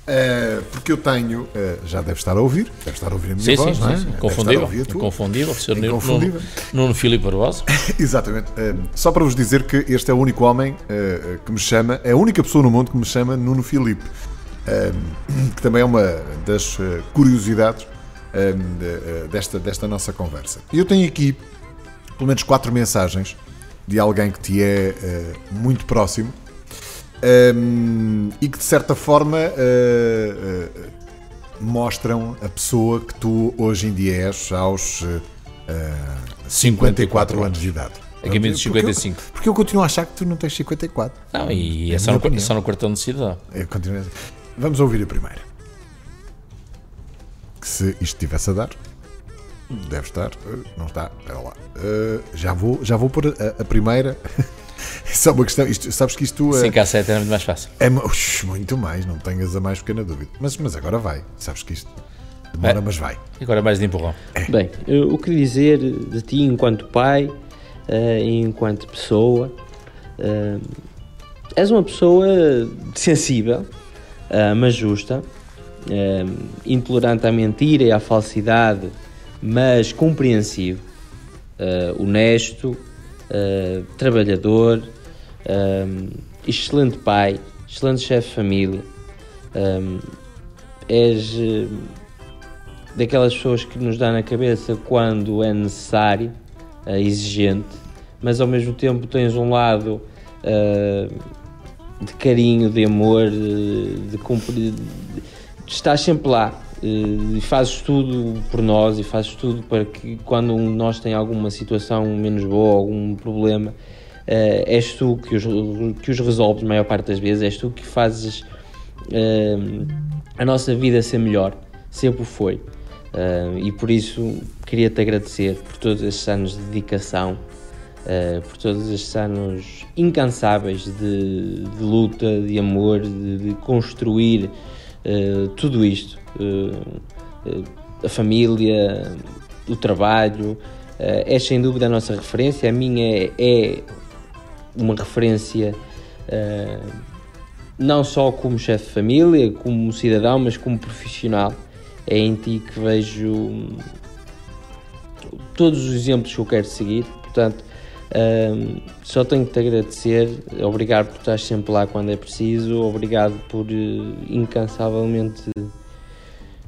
Eh, porque eu tenho, eh, já deve estar a ouvir, deve estar a ouvir a minha Sim, voz, sim, não é? sim, a Confundível. Inconfundível. Sr. Nuno. Nuno, Filipe Barbosa. *laughs* Exatamente. Eh, só para vos dizer que este é o único homem que me chama, é a única pessoa no mundo que me chama Nuno Filipe. Que também é uma das curiosidades de- desta, desta nossa conversa. E eu tenho aqui pelo menos quatro mensagens de alguém que te é muito próximo um, e que de certa forma uh, uh, mostram a pessoa que tu hoje em dia és aos uh, 54 anos de idade. a caminho dos Porque eu- 55. Porque eu continuo a achar que tu não tens 54. Não, e É é só no, só no cartão de cidadão. Eu continuo a- Vamos ouvir a primeira. Que se isto estivesse a dar, deve estar. Uh, Não está, espera lá. Uh, já, vou, já vou pôr a, a primeira. *laughs* É *laughs* só uma questão. Isto, sabes que isto é. 5 a 7 era muito mais fácil. É Ux, muito mais, não tenhas a mais pequena dúvida. Mas, mas agora vai. Sabes que isto demora, É. mas vai. Agora mais de empurrão. Bem, eh, o que dizer de ti enquanto pai eh, e enquanto pessoa? Eh, és uma pessoa sensível, eh, mas justa, eh, intolerante à mentira e à falsidade, mas compreensivo, eh, honesto, eh, trabalhador, eh, excelente pai, excelente chefe de família. eh, és eh, daquelas pessoas que nos dá na cabeça quando é necessário, eh, exigente, mas ao mesmo tempo tens um lado de carinho, de amor, de, de cumprir. de- estás sempre lá e fazes tudo por nós e fazes tudo para que quando nós tem alguma situação menos boa, algum problema, eh, és tu que os, que os resolves, a maior parte das vezes, és tu que fazes eh, a nossa vida ser melhor, sempre foi. Eh, e por isso queria-te agradecer por todos estes anos de dedicação, eh, por todos estes anos incansáveis de, de luta, de amor, de, de construir eh, tudo isto. Eh, eh, a família, o trabalho, eh, é sem dúvida a nossa referência. A minha é, é uma referência não só como chefe de família, como cidadão, mas como profissional. É em ti que vejo hum, todos os exemplos que eu quero seguir. Portanto, hum, só tenho que te agradecer. Obrigado por estar sempre lá quando é preciso. Obrigado por eh, incansavelmente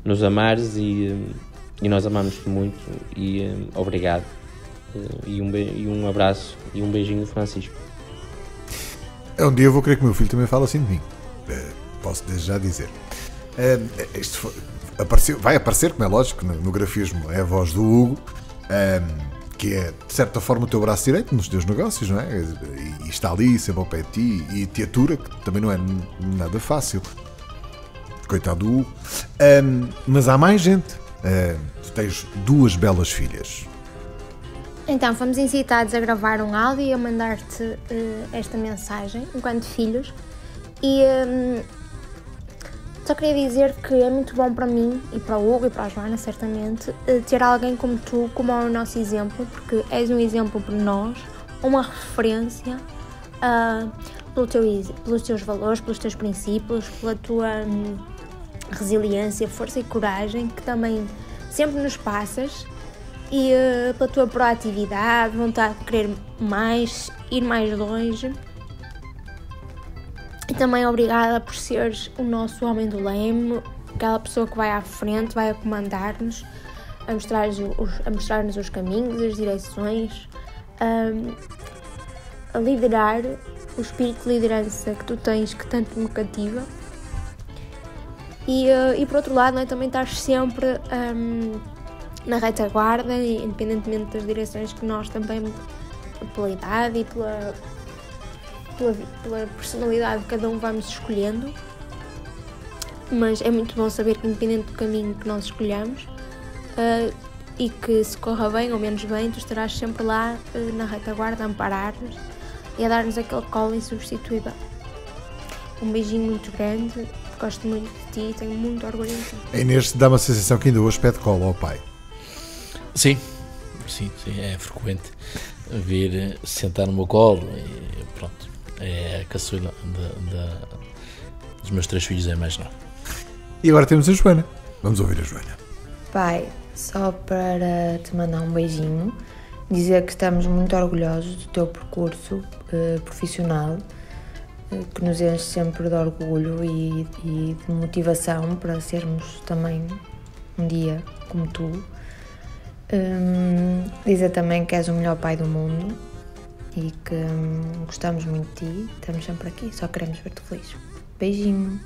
nos amares e, e nós amamos-te muito. E hum, obrigado. Eh, E um, e um abraço e um beijinho, Francisco. É um dia eu vou querer que o meu filho também fale assim de mim. Eh, posso desde já dizer. Eh, isto foi- apareceu- vai aparecer, como é lógico, no, no grafismo é a voz do Hugo, eh, que é de certa forma o teu braço direito nos teus negócios, não é? E, e está ali, sempre ao pé de ti e te atura, que também não é nada fácil. Coitado do Hugo. Eh, mas há mais gente. Eh, tu tens duas belas filhas. Então, fomos incitados a gravar um áudio e a mandar-te eh, esta mensagem enquanto filhos. E hum, só queria dizer que é muito bom para mim e para o Hugo e para a Joana, certamente, eh, ter alguém como tu como é o nosso exemplo, porque és um exemplo para nós, uma referência ah, pelo teu, pelos teus valores, pelos teus princípios, pela tua hum, resiliência, força e coragem que também sempre nos passas e eh, pela tua proatividade, vontade de querer mais, ir mais longe. E também obrigada por seres o nosso homem do leme, aquela pessoa que vai à frente, vai a comandar-nos, a mostrar-nos os, a mostrar-nos os caminhos, as direções, ahm, a liderar o espírito de liderança que tu tens que tanto me cativa. E, eh, e por outro lado, não é, também estás sempre ahm, na retaguarda, independentemente das direções que nós também, pela idade e pela, pela, pela personalidade que cada um vamos escolhendo. Mas é muito bom saber que, independente do caminho que nós escolhamos, ah, e que se corra bem ou menos bem, tu estarás sempre lá ah, na retaguarda a amparar-nos e a dar-nos aquele colo insubstituível. Um beijinho muito grande, gosto muito ti e tenho muito orgulho em ti. A Inês dá-me a sensação que ainda hoje pede cola ao pai. Sim, sim, sim, é frequente vir sentar no meu colo e pronto. É a caçula de- de- dos meus três filhos é mais nova. E agora temos a Joana. Vamos ouvir a Joana. Pai, só para te mandar um beijinho, dizer que estamos muito orgulhosos do teu percurso eh, profissional, que nos enche sempre de orgulho e, e de motivação para sermos também um dia como tu. Hum, dizer também que és o melhor pai do mundo e que hum, gostamos muito de ti, estamos sempre aqui, só queremos ver-te feliz. Beijinho.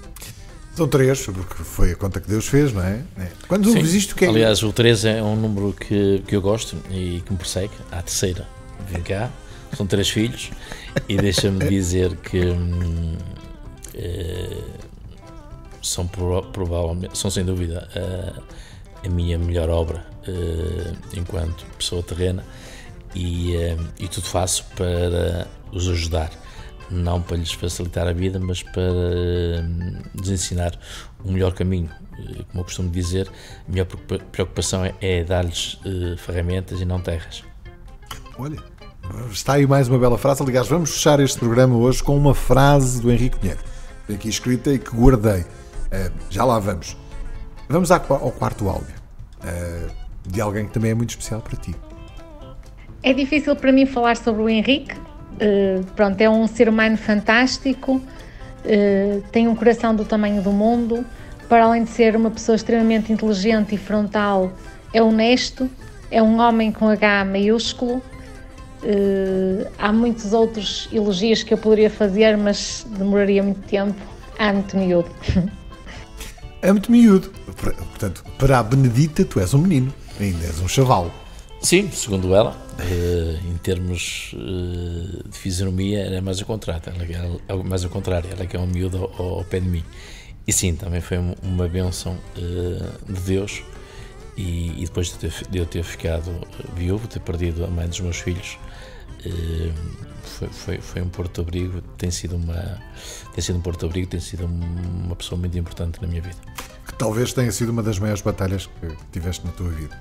São três, porque foi a conta que Deus fez, não é? É. Quando Sim. ouves isto, o que é Aliás, o 3 é um número que, que eu gosto e que me persegue. À terceira, vem cá. São três filhos e deixa-me dizer que hum, eh, são pro- provavelmente, são sem dúvida a, a minha melhor obra eh, enquanto pessoa terrena e, eh, e tudo faço para os ajudar, não para lhes facilitar a vida, mas para eh, lhes ensinar o melhor caminho. Eh, Como eu costumo dizer, a minha preocupa- preocupação é, é dar-lhes eh, ferramentas e não terras. Olha, está aí mais uma bela frase. Aliás, vamos fechar este programa hoje com uma frase do Henrique Pinheiro. Aqui escrita e que guardei. Eh, já lá vamos. Vamos ao quarto áudio. eh, de alguém que também é muito especial para ti. É difícil para mim falar sobre o Henrique. Uh, pronto, é um ser humano fantástico, uh, tem um coração do tamanho do mundo. Para além de ser uma pessoa extremamente inteligente e frontal, é honesto, é um homem com H maiúsculo. Uh, há muitos outros elogios que eu poderia fazer, mas demoraria muito tempo. Há muito miúdo. *laughs* É muito miúdo. Por- Portanto, para a Benedita, tu és um menino. Ainda és um chavalo. Sim, segundo ela, eh, em termos eh, de fisionomia, era mais o contrário. Ela é algo mais ao contrário, ela é que é um miúdo ao, ao pé de mim. E sim, também foi um- uma bênção eh, de Deus. E, e depois de, ter, de eu ter ficado viúvo, ter perdido a mãe dos meus filhos, eh, foi, foi, foi um porto-abrigo. Tem sido uma tem sido um porto-abrigo, tem sido uma pessoa muito importante na minha vida. Que talvez tenha sido uma das maiores batalhas que tiveste na tua vida.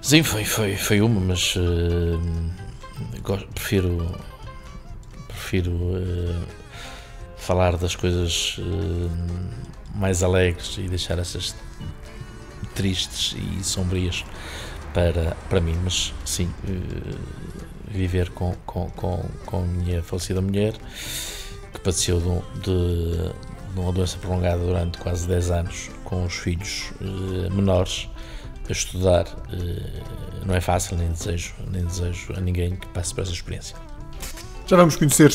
Sim, foi, foi, foi uma, mas eh, gosto- prefiro, prefiro eh, falar das coisas eh, mais alegres e deixar essas tristes e sombrias para, para mim, mas sim, eh, viver com, com, com, com a minha falecida mulher, que padeceu de, de, de uma doença prolongada durante quase 10 anos, com os filhos eh, menores, a estudar, eh, não é fácil, nem desejo, nem desejo a ninguém que passe por essa experiência. Já vamos conhecer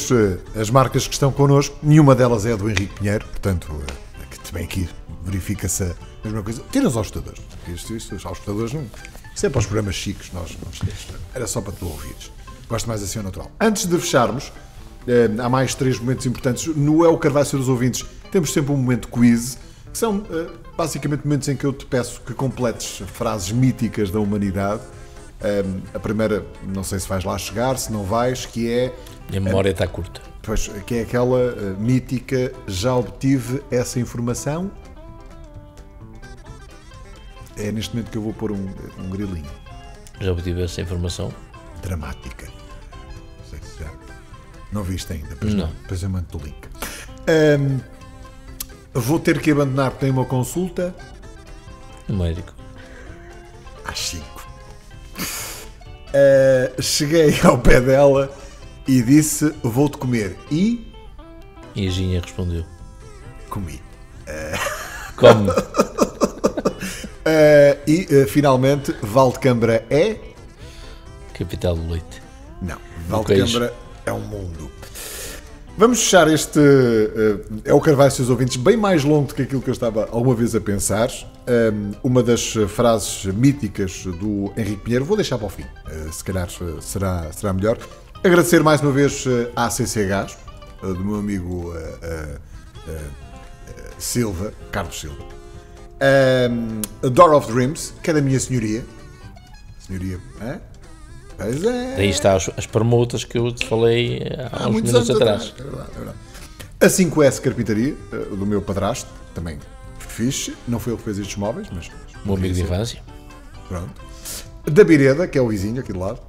as marcas que estão connosco. Nenhuma delas é a do Henrique Pinheiro, portanto, que também aqui verifica-se a mesma coisa. Tira os austadores. Isto, isto, os austadores não. Isso é para os programas chiques, nós não Era só para tu ouvires. Gosto mais assim ao natural. Antes de fecharmos, eh, há mais três momentos importantes. No É o Carvalho dos Ouvintes, temos sempre um momento quiz, que são eh, basicamente momentos em que eu te peço que completes frases míticas da humanidade. Eh, a primeira, não sei se vais lá chegar, se não vais, que é Minha memória está curta. Pois, que é aquela eh, mítica, já obtive essa informação. É neste momento que eu vou pôr um, um grilinho. Já obtive essa informação? Dramática. Não sei se já. Não viste ainda, pois não. Depois eu mando o link. Ahm, vou ter que abandonar porque tenho uma consulta O médico. às 5. cheguei *laughs* ao pé dela e disse: Vou-te comer. E E a Ginha respondeu: comi. Como? *laughs* Ah, e eh, finalmente, Valdecambra é. Capital do leite. Não, queijo. Valdecambra é um mundo. Vamos fechar este. eh, é o Carvalho, seus ouvintes, bem mais longo do que aquilo que eu estava alguma vez a pensar. Um, uma das frases míticas do Henrique Pinheiro, vou deixar para o fim, se calhar será, será melhor. Agradecer mais uma vez à CC Gás, eh, do meu amigo Silva, Carlos Silva. Um, A Door of Dreams, que é da minha senhoria. Senhoria, é? Pois é. Daí está as, as permutas que eu te falei há, Há uns muitos minutos anos atrás. atrás. É verdade, é verdade. A 5S Carpintaria, eh, do meu padrasto, também fixe. Não foi ele que fez estes móveis, mas. Meu amigo de infância. Pronto. Da Bireda, que é o vizinho aqui do lado.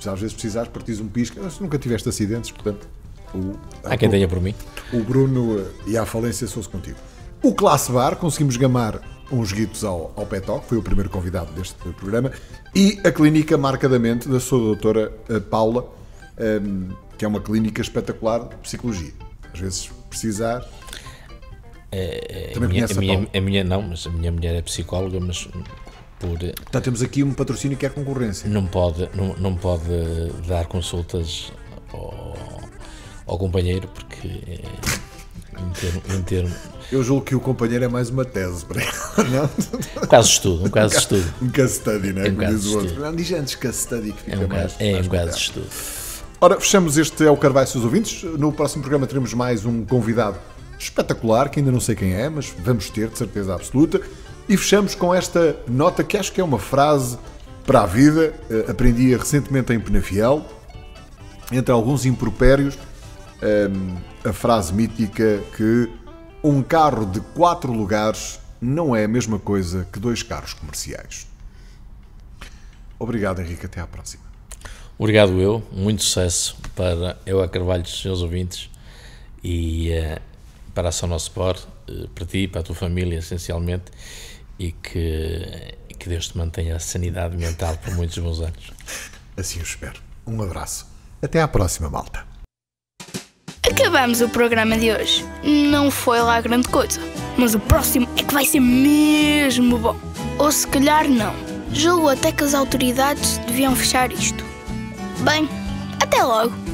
Se às vezes precisares, partis um pisca. Mas nunca tiveste acidentes, portanto. O, Há quem tenha por mim. o Bruno eh, e a falência sou-se contigo. O Classe Bar, conseguimos gamar uns guitos ao, ao Petoc, foi o primeiro convidado deste programa. E a clínica Marcadamente, da sua doutora eh, Paula, ehm, que é uma clínica espetacular de psicologia. Às vezes precisar. A Também minha, conhece a, a minha, a minha não, mas a minha mulher é psicóloga, mas por, Portanto, temos aqui um patrocínio que é concorrência. não, pode, não, não pode dar consultas ao, ao companheiro porque eh, em termo, em termo Eu julgo que o companheiro é mais uma tese para ela, *laughs* não? um caso de estudo, um caso de estudo. Um case study, não é? É um Como diz o outro. Não, diz antes case study que fica É um mais. é mais um caso de estudo. Ora, fechamos este É o Carvalho, seus ouvintes. No próximo programa teremos mais um convidado espetacular, que ainda não sei quem é, mas vamos ter, de certeza absoluta. E fechamos com esta nota que acho que é uma frase para a vida. Eh, aprendi recentemente em Penafiel, entre alguns impropérios, ehm, a frase mítica que um carro de quatro lugares não é a mesma coisa que dois carros comerciais. Obrigado, Henrique. Até à próxima. Obrigado eu. Muito sucesso para eu a Carvalho dos seus ouvintes e uh, para a Ação Nosso Sport, uh, para ti, para a tua família, essencialmente, e que, que Deus te mantenha a sanidade mental por muitos bons anos. Assim eu espero. Um abraço. Até à próxima, malta. Acabamos o programa de hoje. Não foi lá grande coisa, mas o próximo é que vai ser mesmo bom. Ou se calhar não. Julgo até que as autoridades deviam fechar isto. Bem, até logo!